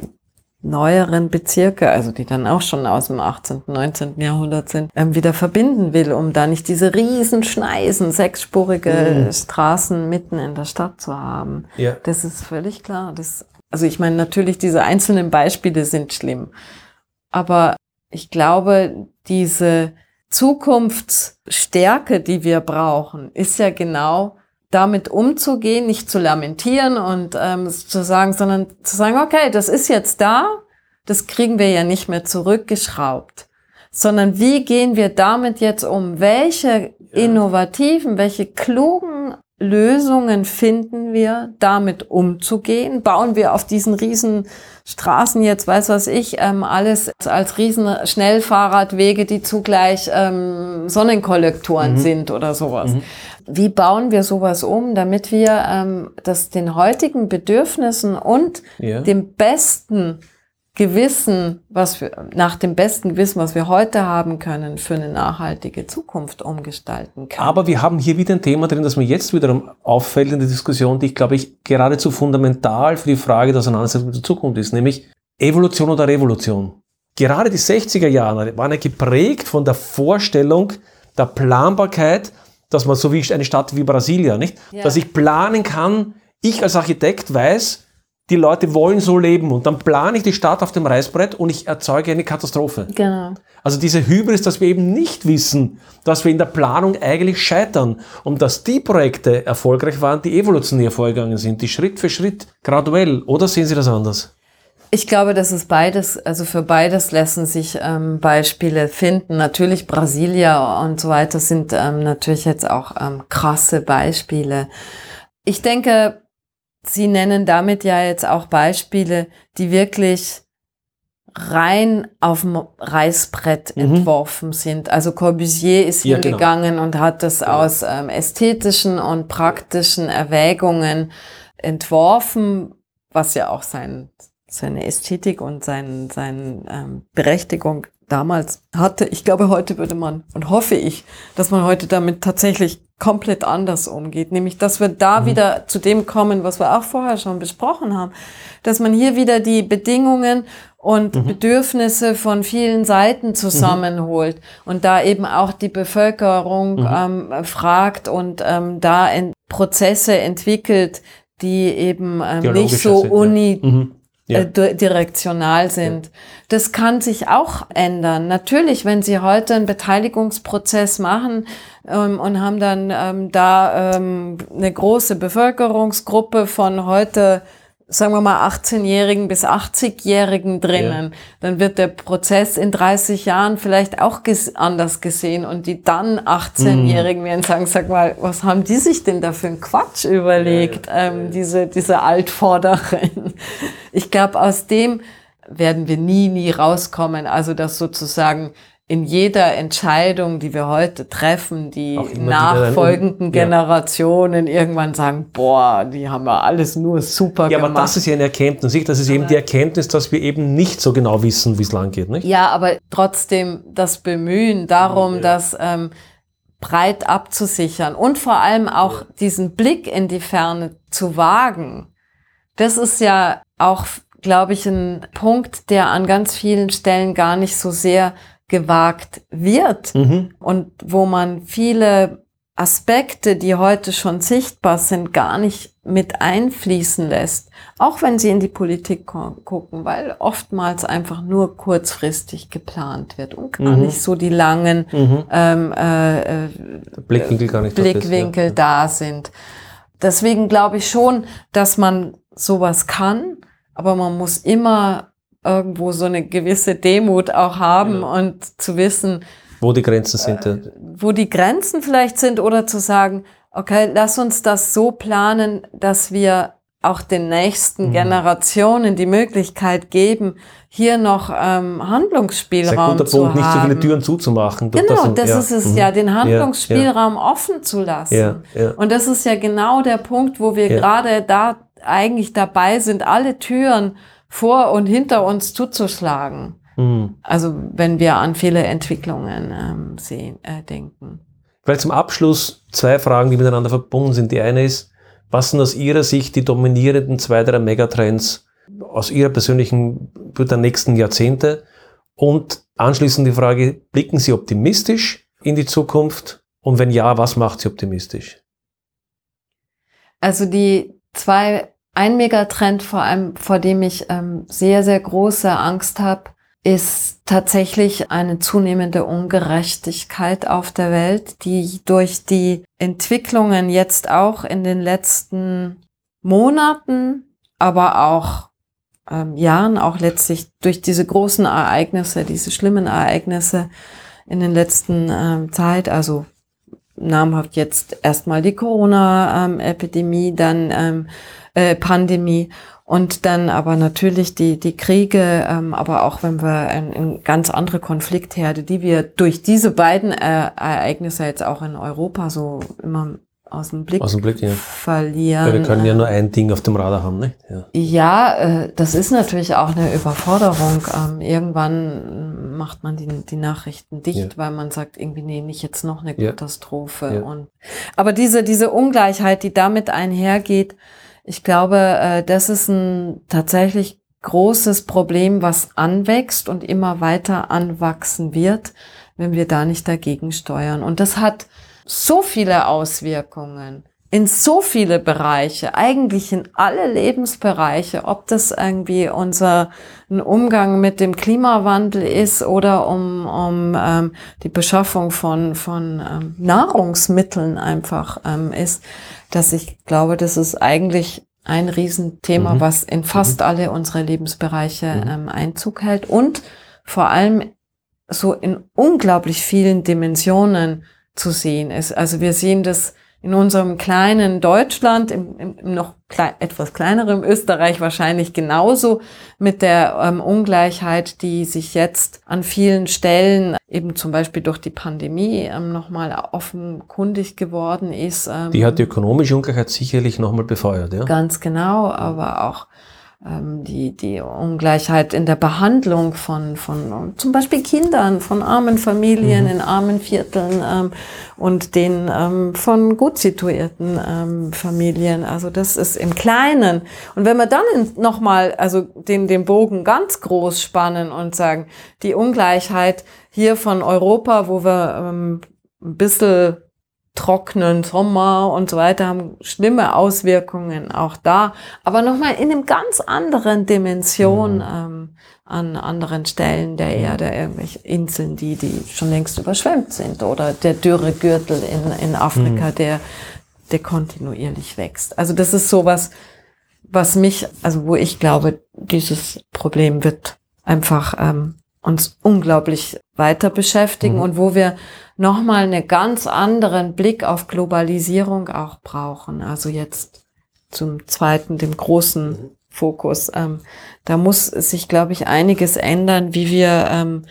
neueren Bezirke, also die dann auch schon aus dem 18., 19. Jahrhundert sind, ähm, wieder verbinden will, um da nicht diese riesen Schneisen, sechsspurige Straßen mitten in der Stadt zu haben. Ja. Das ist völlig klar. Das, also ich meine, natürlich diese einzelnen Beispiele sind schlimm. Aber ich glaube, diese Zukunftsstärke, die wir brauchen, ist ja genau damit umzugehen, nicht zu lamentieren und ähm, zu sagen, sondern zu sagen, okay, das ist jetzt da, das kriegen wir ja nicht mehr zurückgeschraubt, sondern wie gehen wir damit jetzt um? Welche innovativen, welche klugen Lösungen finden wir, damit umzugehen? Bauen wir auf diesen riesen Straßen jetzt, weiß was ich, ähm, alles als riesen Schnellfahrradwege, die zugleich ähm, Sonnenkollektoren sind oder sowas. Wie bauen wir sowas um, damit wir ähm, das den heutigen Bedürfnissen und Ja. dem besten Gewissen, was wir, nach dem besten Gewissen, was wir heute haben können, für eine nachhaltige Zukunft umgestalten können. Aber wir haben hier wieder ein Thema drin, das mir jetzt wiederum auffällt in der Diskussion, die ich glaube ich geradezu fundamental für die Frage der Auseinandersetzung mit der Zukunft ist, nämlich Evolution oder Revolution. Gerade die 60er Jahre waren ja geprägt von der Vorstellung der Planbarkeit, dass man so wie eine Stadt wie Brasilia, nicht? Ja. Dass ich planen kann, ich als Architekt weiß, die Leute wollen so leben und dann plane ich die Stadt auf dem Reißbrett und ich erzeuge eine Katastrophe. Genau. Also diese Hybris, dass wir eben nicht wissen, dass wir in der Planung eigentlich scheitern und dass die Projekte erfolgreich waren, die evolutionär vorgegangen sind, die Schritt für Schritt graduell. Oder sehen Sie das anders? Ich glaube, das ist beides, also für beides lassen sich ähm, Beispiele finden. Natürlich Brasilia und so weiter sind ähm, natürlich jetzt auch ähm, krasse Beispiele. Ich denke, Sie nennen damit ja jetzt auch Beispiele, die wirklich rein auf dem Reißbrett Mhm. entworfen sind. Also Corbusier ist Ja, genau. hingegangen und hat das aus ähm, ästhetischen und praktischen Erwägungen entworfen, was ja auch sein, seine Ästhetik und sein, seine ähm, Berechtigung damals hatte. Ich glaube, heute würde man und hoffe ich, dass man heute damit tatsächlich komplett anders umgeht. Nämlich, dass wir da wieder zu dem kommen, was wir auch vorher schon besprochen haben. Dass man hier wieder die Bedingungen und Bedürfnisse von vielen Seiten zusammenholt und da eben auch die Bevölkerung ähm, fragt und ähm, da in Prozesse entwickelt, die eben ähm, nicht so sind, ja. uni Mhm. Ja. äh, di- direktional sind. Das kann sich auch ändern. Natürlich, wenn Sie heute einen Beteiligungsprozess machen ähm, und haben dann ähm, da ähm, eine große Bevölkerungsgruppe von heute, sagen wir mal, 18-Jährigen bis 80-Jährigen drinnen, dann wird der Prozess in 30 Jahren vielleicht auch ges anders gesehen und die dann 18-Jährigen werden sagen, sag mal, was haben die sich denn da für einen Quatsch überlegt, ähm, diese, diese Altvorderen. Ich glaube, aus dem werden wir nie, nie rauskommen. Also, dass sozusagen in jeder Entscheidung, die wir heute treffen, die nachfolgenden Um- ja. Generationen irgendwann sagen, boah, die haben ja alles nur super Ja, aber gemacht. das ist ja eine Erkenntnis. nicht? Das ist eben die Erkenntnis, dass wir eben nicht so genau wissen, wie es lang geht. Nicht? Ja, aber trotzdem das Bemühen darum, das ähm, breit abzusichern und vor allem auch diesen Blick in die Ferne zu wagen. Das ist ja auch, glaube ich, ein Punkt, der an ganz vielen Stellen gar nicht so sehr gewagt wird Mhm. und wo man viele Aspekte, die heute schon sichtbar sind, gar nicht mit einfließen lässt, auch wenn sie in die Politik gucken, weil oftmals einfach nur kurzfristig geplant wird und gar Mhm. nicht so die langen Mhm. ähm, äh, äh, Blickwinkel gar nicht. dort ist, Blickwinkel ja. da sind. Deswegen glaube ich schon, dass man sowas kann, aber man muss immer irgendwo so eine gewisse Demut auch haben und zu wissen, Wo die Grenzen sind. ja. wo die Grenzen vielleicht sind oder zu sagen, okay, lass uns das so planen, dass wir auch den nächsten Mhm. Generationen die Möglichkeit geben, hier noch ähm, Das Handlungsspielraum guter zu Punkt, nicht so haben. viele Türen zuzumachen. Genau, und- das ja. ist es Mhm. ja, den Ja, Handlungsspielraum offen zu lassen. Ja, ja. Und das ist ja genau der Punkt, wo wir Ja. gerade da eigentlich dabei sind, alle Türen vor und hinter uns zuzuschlagen. Mhm. Also wenn wir an viele Entwicklungen ähm, sehen, äh, denken. Vielleicht zum Abschluss zwei Fragen, die miteinander verbunden sind. Die eine ist, was sind aus Ihrer Sicht die dominierenden zwei, drei Megatrends aus Ihrer persönlichen der nächsten Jahrzehnte? Und anschließend die Frage, blicken Sie optimistisch in die Zukunft? Und wenn ja, was macht Sie optimistisch? Also die zwei, ein Megatrend vor allem, vor dem ich ähm, sehr, sehr große Angst habe, ist tatsächlich eine zunehmende Ungerechtigkeit auf der Welt, die durch die Entwicklungen jetzt auch in den letzten Monaten, aber auch ähm, Jahren, auch letztlich durch diese großen Ereignisse, diese schlimmen Ereignisse in den letzten ähm, Zeit, also namhaft jetzt erstmal die Corona-Epidemie, dann ähm, äh, Pandemie und dann aber natürlich die, die Kriege, ähm, aber auch wenn wir in, in ganz andere Konfliktherde, die wir durch diese beiden äh, Ereignisse jetzt auch in Europa so immer aus dem Blick, Aus dem Blick, ja. verlieren. Weil wir können ja nur ein Ding auf dem Radar haben, nicht? Ja. Ja, äh, das ist natürlich auch eine Überforderung. Ähm, irgendwann macht man die, die Nachrichten dicht, Ja. weil man sagt, irgendwie nehme ich jetzt noch eine Ja. Katastrophe. Ja. Und, aber diese, diese Ungleichheit, die damit einhergeht, ich glaube, äh, das ist ein tatsächlich großes Problem, was anwächst und immer weiter anwachsen wird, wenn wir da nicht dagegen steuern. Und das hat so viele Auswirkungen in so viele Bereiche, eigentlich in alle Lebensbereiche, ob das irgendwie unser ein Umgang mit dem Klimawandel ist oder um, um ähm, die Beschaffung von, von ähm, Nahrungsmitteln einfach ähm, ist, dass ich glaube, das ist eigentlich ein Riesenthema, Mhm. was in fast alle unsere Lebensbereiche ähm, Einzug hält und vor allem so in unglaublich vielen Dimensionen zu sehen ist. Also wir sehen das in unserem kleinen Deutschland, im, im, im noch klei etwas kleineren Österreich wahrscheinlich genauso mit der ähm, Ungleichheit, die sich jetzt an vielen Stellen eben zum Beispiel durch die Pandemie ähm, nochmal offenkundig geworden ist. Ähm, Die hat die ökonomische Ungleichheit sicherlich nochmal befeuert, ja? Ganz genau, aber auch ähm, die, die Ungleichheit in der Behandlung von, von ähm, zum Beispiel Kindern, von armen Familien in armen Vierteln ähm, und den ähm, von gut situierten ähm, Familien. Also das ist im Kleinen. Und wenn wir dann nochmal, also den, den Bogen ganz groß spannen und sagen, die Ungleichheit hier von Europa, wo wir ähm, ein bisschen trockenen Sommer und so weiter haben schlimme Auswirkungen auch da, aber nochmal in einem ganz anderen Dimension ähm, an anderen Stellen der Erde, irgendwelche Inseln, die, die schon längst überschwemmt sind oder der Dürregürtel in, in Afrika, der, der kontinuierlich wächst. Also das ist sowas, was mich, also wo ich glaube, dieses Problem wird einfach ähm, uns unglaublich weiter beschäftigen und wo wir nochmal einen ganz anderen Blick auf Globalisierung auch brauchen. Also jetzt zum zweiten, dem großen Fokus. Ähm, da muss sich, glaube ich, einiges ändern, wie wir ähm,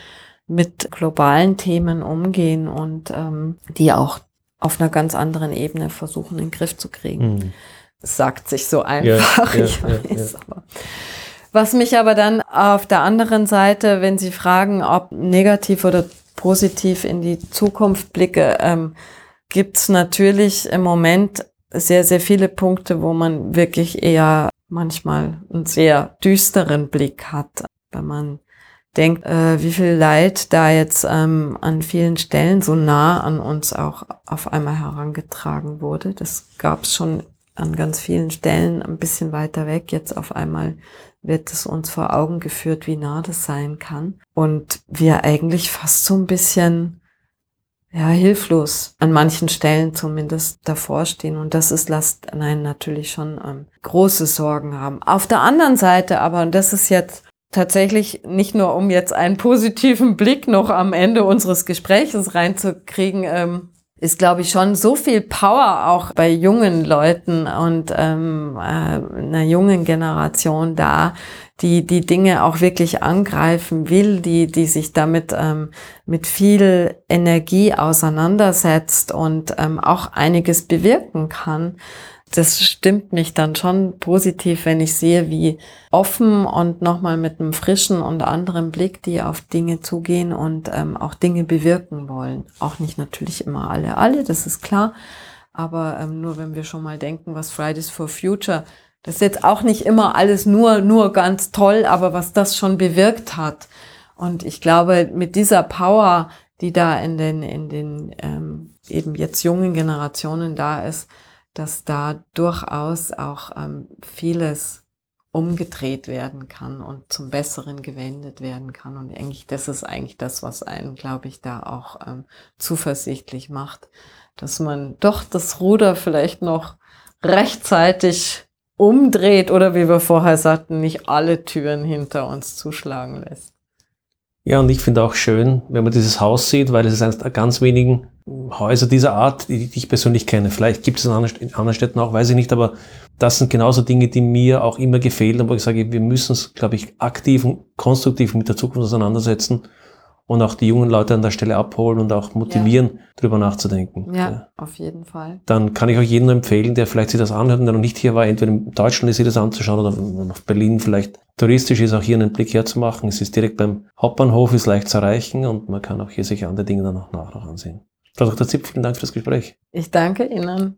mit globalen Themen umgehen und ähm, die auch auf einer ganz anderen Ebene versuchen, in den Griff zu kriegen. Mhm. Sagt sich so einfach, ja, ich ja, weiß, aber. Was mich aber dann auf der anderen Seite, wenn Sie fragen, ob negativ oder positiv in die Zukunft blicke, ähm, gibt es natürlich im Moment sehr, sehr viele Punkte, wo man wirklich eher manchmal einen sehr düsteren Blick hat, wenn man denkt, äh, wie viel Leid da jetzt ähm, an vielen Stellen so nah an uns auch auf einmal herangetragen wurde. Das gab es schon an ganz vielen Stellen ein bisschen weiter weg. Jetzt auf einmal wird es uns vor Augen geführt, wie nah das sein kann. Und wir eigentlich fast so ein bisschen ja, hilflos an manchen Stellen zumindest davor stehen. Und das ist, lasst einen natürlich schon ähm, große Sorgen haben. Auf der anderen Seite aber, und das ist jetzt tatsächlich nicht nur, um jetzt einen positiven Blick noch am Ende unseres Gespräches reinzukriegen, ähm, ist, glaube ich, schon so viel Power auch bei jungen Leuten und ähm, äh, einer jungen Generation da, die die Dinge auch wirklich angreifen will, die die sich damit ähm, mit viel Energie auseinandersetzt und ähm, auch einiges bewirken kann. Das stimmt mich dann schon positiv, wenn ich sehe, wie offen und nochmal mit einem frischen und anderen Blick die auf Dinge zugehen und ähm, auch Dinge bewirken wollen. Auch nicht natürlich immer alle, alle, das ist klar. Aber ähm, nur wenn wir schon mal denken, was Fridays for Future, das ist jetzt auch nicht immer alles nur, nur ganz toll, aber was das schon bewirkt hat. Und ich glaube, mit dieser Power, die da in den, in den ähm, eben jetzt jungen Generationen da ist, dass da durchaus auch ähm, vieles umgedreht werden kann und zum Besseren gewendet werden kann. Und eigentlich, das ist eigentlich das, was einen, glaube ich, da auch ähm, zuversichtlich macht, dass man doch das Ruder vielleicht noch rechtzeitig umdreht oder wie wir vorher sagten, nicht alle Türen hinter uns zuschlagen lässt. Ja, und ich finde auch schön, wenn man dieses Haus sieht, weil es ist eines der ganz wenigen Häuser dieser Art, die, die ich persönlich kenne. Vielleicht gibt es in anderen, in anderen Städten auch, weiß ich nicht, aber das sind genauso Dinge, die mir auch immer gefehlen, wo ich sage, wir müssen uns, glaube ich, aktiv und konstruktiv mit der Zukunft auseinandersetzen und auch die jungen Leute an der Stelle abholen und auch motivieren, drüber nachzudenken. Ja, auf jeden Fall. Dann kann ich auch jedem empfehlen, der vielleicht sich das anhört und der noch nicht hier war, entweder in Deutschland sich das anzuschauen oder nach Berlin vielleicht touristisch ist, auch hier einen Blick herzumachen. Es ist direkt beim Hauptbahnhof, ist leicht zu erreichen und man kann auch hier sich andere Dinge dann auch nach noch ansehen. Frau Dr. Zipp, vielen Dank für das Gespräch. Ich danke Ihnen.